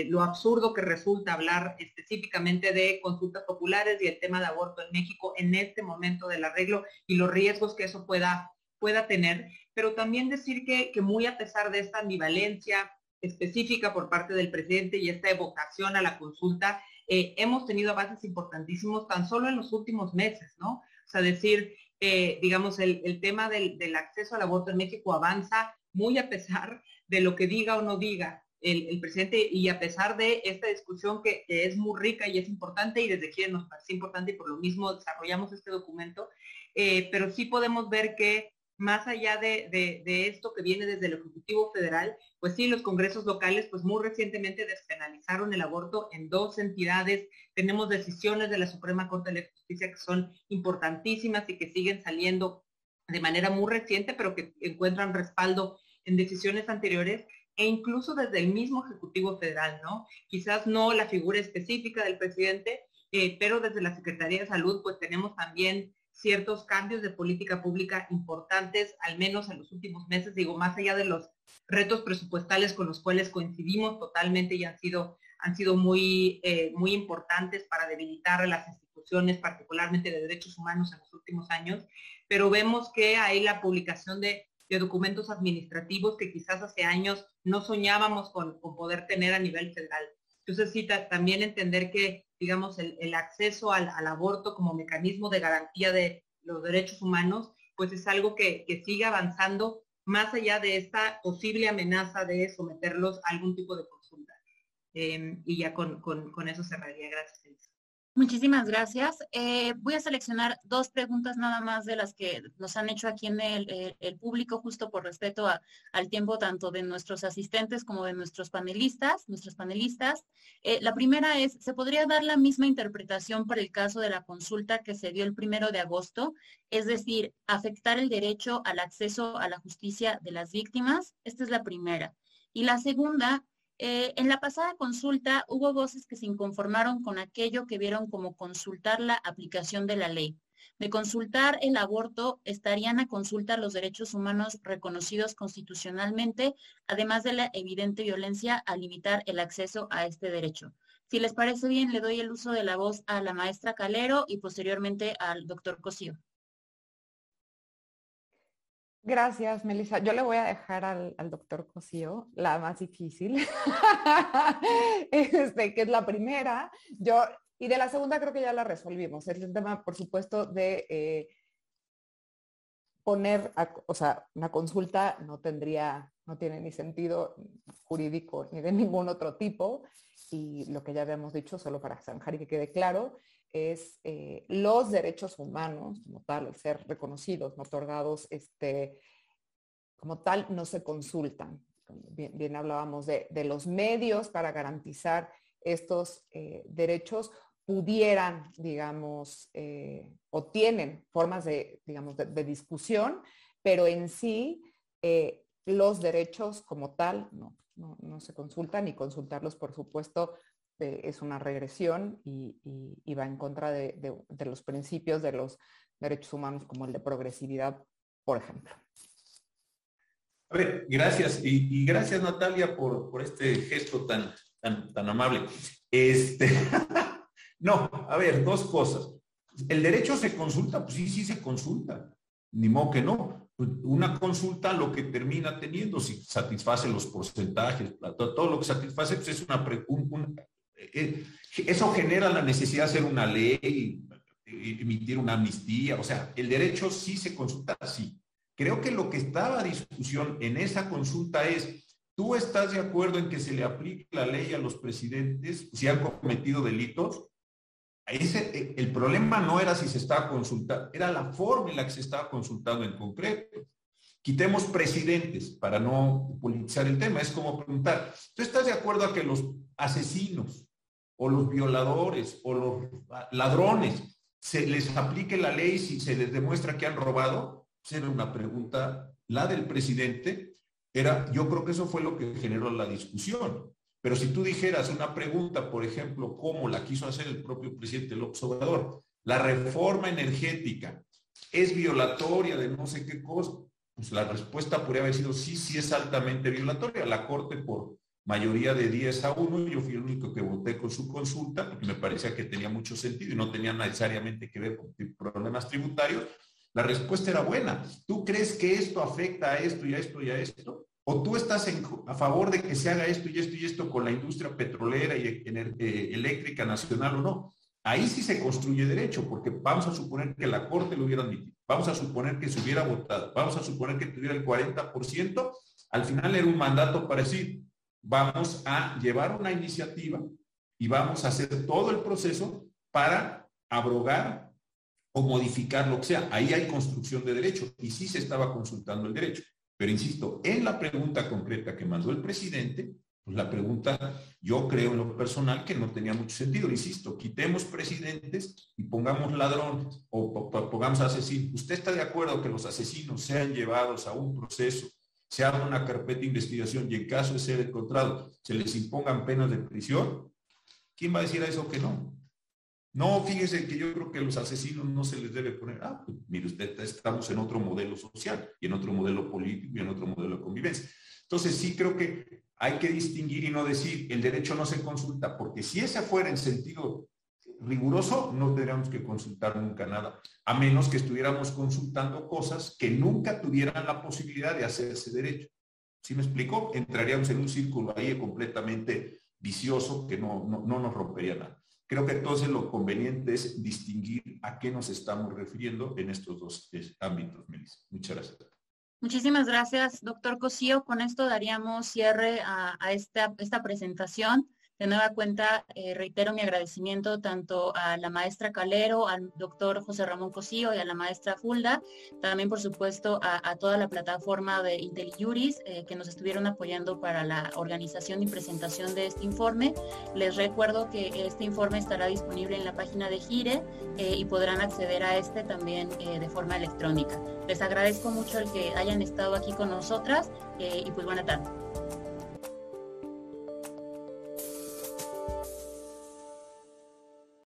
[SPEAKER 2] lo absurdo que resulta hablar específicamente de consultas populares y el tema de aborto en México en este momento del arreglo y los riesgos que eso pueda, pueda tener pero también decir que, muy a pesar de esta ambivalencia específica por parte del presidente y esta evocación a la consulta, eh, hemos tenido avances importantísimos tan solo en los últimos meses, ¿no? O sea, decir, eh, digamos, el, tema del, acceso al aborto en México avanza muy a pesar de lo que diga o no diga el, presidente y a pesar de esta discusión que, es muy rica y es importante y desde quien nos parece importante y por lo mismo desarrollamos este documento, eh, pero sí podemos ver que más allá de, esto que viene desde el Ejecutivo Federal, pues sí, los congresos locales, pues muy recientemente despenalizaron el aborto en dos entidades. Tenemos decisiones de la Suprema Corte de Justicia que son importantísimas y que siguen saliendo de manera muy reciente, pero que encuentran respaldo en decisiones anteriores e incluso desde el mismo Ejecutivo Federal, ¿no? Quizás no la figura específica del presidente, eh, pero desde la Secretaría de Salud, pues tenemos también ciertos cambios de política pública importantes, al menos en los últimos meses, digo, más allá de los retos presupuestales con los cuales coincidimos totalmente y han sido, han sido muy, eh, muy importantes para debilitar a las instituciones, particularmente de derechos humanos en los últimos años, pero vemos que hay la publicación de, documentos administrativos que quizás hace años no soñábamos con, con poder tener a nivel federal. Entonces sí, también entender que, digamos, el, acceso al, aborto como mecanismo de garantía de los derechos humanos, pues es algo que, sigue avanzando más allá de esta posible amenaza de someterlos a algún tipo de consulta. Em, y ya con, con, eso cerraría. Gracias.
[SPEAKER 1] Muchísimas gracias. Eh, voy a seleccionar dos preguntas nada más de las que nos han hecho aquí en el, público, justo por respeto al tiempo tanto de nuestros asistentes como de nuestros panelistas, nuestros panelistas. Eh, la primera es, ¿se podría dar la misma interpretación para el caso de la consulta que se dio el primero de agosto? Es decir, afectar el derecho al acceso a la justicia de las víctimas. Esta es la primera. Y la segunda eh, en la pasada consulta hubo voces que se inconformaron con aquello que vieron como consultar la aplicación de la ley. De consultar el aborto, estarían a consulta los derechos humanos reconocidos constitucionalmente, además de la evidente violencia a limitar el acceso a este derecho. Si les parece bien, le doy el uso de la voz a la maestra Calero y posteriormente al doctor Cosío.
[SPEAKER 3] Gracias, Melissa. Yo le voy a dejar al, doctor Cosío la más difícil, este, que es la primera. Yo, y de la segunda creo que ya la resolvimos. Es el tema, por supuesto, de eh, poner, o sea, una consulta no tendría, no tiene ni sentido jurídico ni de ningún otro tipo. Y lo que ya habíamos dicho, solo para zanjar y que quede claro, es eh, los derechos humanos, como tal, el ser reconocidos, no otorgados, este, como tal, no se consultan. Bien, hablábamos de, los medios para garantizar estos eh, derechos pudieran, digamos, eh, o tienen formas de, digamos, de, discusión, pero en sí los derechos como tal no, no, no, se consultan y consultarlos, por supuesto, es una regresión y, va en contra de, los principios de los derechos humanos como el de progresividad, por ejemplo.
[SPEAKER 4] A ver, gracias. Y, gracias Natalia por, este gesto tan, tan, amable. Este, no, a ver, dos cosas. ¿El derecho se consulta? Pues sí, sí se consulta. Ni modo que no. Una consulta lo que termina teniendo, si satisface los porcentajes, todo, lo que satisface, pues es una, un, eh, eso genera la necesidad de hacer una ley, emitir una amnistía, o sea, el derecho sí se consulta, sí. Creo que lo que estaba a discusión en esa consulta es, ¿tú estás de acuerdo en que se le aplique la ley a los presidentes si han cometido delitos? Eh, el problema no era si se estaba consultando, era la forma en la que se estaba consultando en concreto. Quitemos presidentes para no politizar el tema. Es como preguntar, ¿tú estás de acuerdo a que los asesinos o los violadores o los ladrones se les aplique la ley si se les demuestra que han robado? Será una pregunta, la del presidente, era, yo creo que eso fue lo que generó la discusión. Pero si tú dijeras una pregunta, por ejemplo, como la quiso hacer el propio presidente López Obrador, la reforma energética es violatoria de no sé qué cosa, pues la respuesta podría haber sido sí, sí es altamente violatoria. La Corte por mayoría de 10 a 1, yo fui el único que voté con su consulta, porque me parecía que tenía mucho sentido y no tenía necesariamente que ver con problemas tributarios. La respuesta era buena. ¿Tú crees que esto afecta a esto y a esto y a esto? ¿O tú estás a favor de que se haga esto y esto y esto con la industria petrolera y eh, eléctrica nacional o no? Ahí sí se construye derecho, porque vamos a suponer que la Corte lo hubiera admitido, vamos a suponer que se hubiera votado, vamos a suponer que tuviera el 40%, al final era un mandato para decir, vamos a llevar una iniciativa y vamos a hacer todo el proceso para abrogar o modificar lo que sea. Ahí hay construcción de derecho y sí se estaba consultando el derecho. Pero insisto, en la pregunta concreta que mandó el presidente, pues la pregunta, yo creo en lo personal que no tenía mucho sentido. Insisto, quitemos presidentes y pongamos ladrones o pongamos asesinos. ¿Usted está de acuerdo que los asesinos sean llevados a un proceso se haga una carpeta de investigación y en caso de ser encontrado se les impongan penas de prisión, ¿quién va a decir a eso que no? No, fíjese que yo creo que los asesinos no se les debe poner, ah, pues, mire usted, estamos en otro modelo social y en otro modelo político y en otro modelo de convivencia. Entonces sí creo que hay que distinguir y no decir el derecho no se consulta, porque si ese fuera en sentido riguroso, no tendríamos que consultar nunca nada, a menos que estuviéramos consultando cosas que nunca tuvieran la posibilidad de hacerse derecho. ¿Sí me explico? Entraríamos en un círculo ahí completamente vicioso que no, no, no nos rompería nada. Creo que entonces lo conveniente es distinguir a qué nos estamos refiriendo en estos dos ámbitos, Melissa. Muchas gracias.
[SPEAKER 1] Muchísimas gracias, doctor Cosío. Con esto daríamos cierre a, esta, esta presentación. De nueva cuenta, eh, reitero mi agradecimiento tanto a la maestra Calero, al doctor José Ramón Cosío y a la maestra Fulda, también por supuesto a, toda la plataforma de IntelliJuris eh, que nos estuvieron apoyando para la organización y presentación de este informe. Les recuerdo que este informe estará disponible en la página de Gire eh, y podrán acceder a este también de forma electrónica. Les agradezco mucho el que hayan estado aquí con nosotras y pues buena tarde.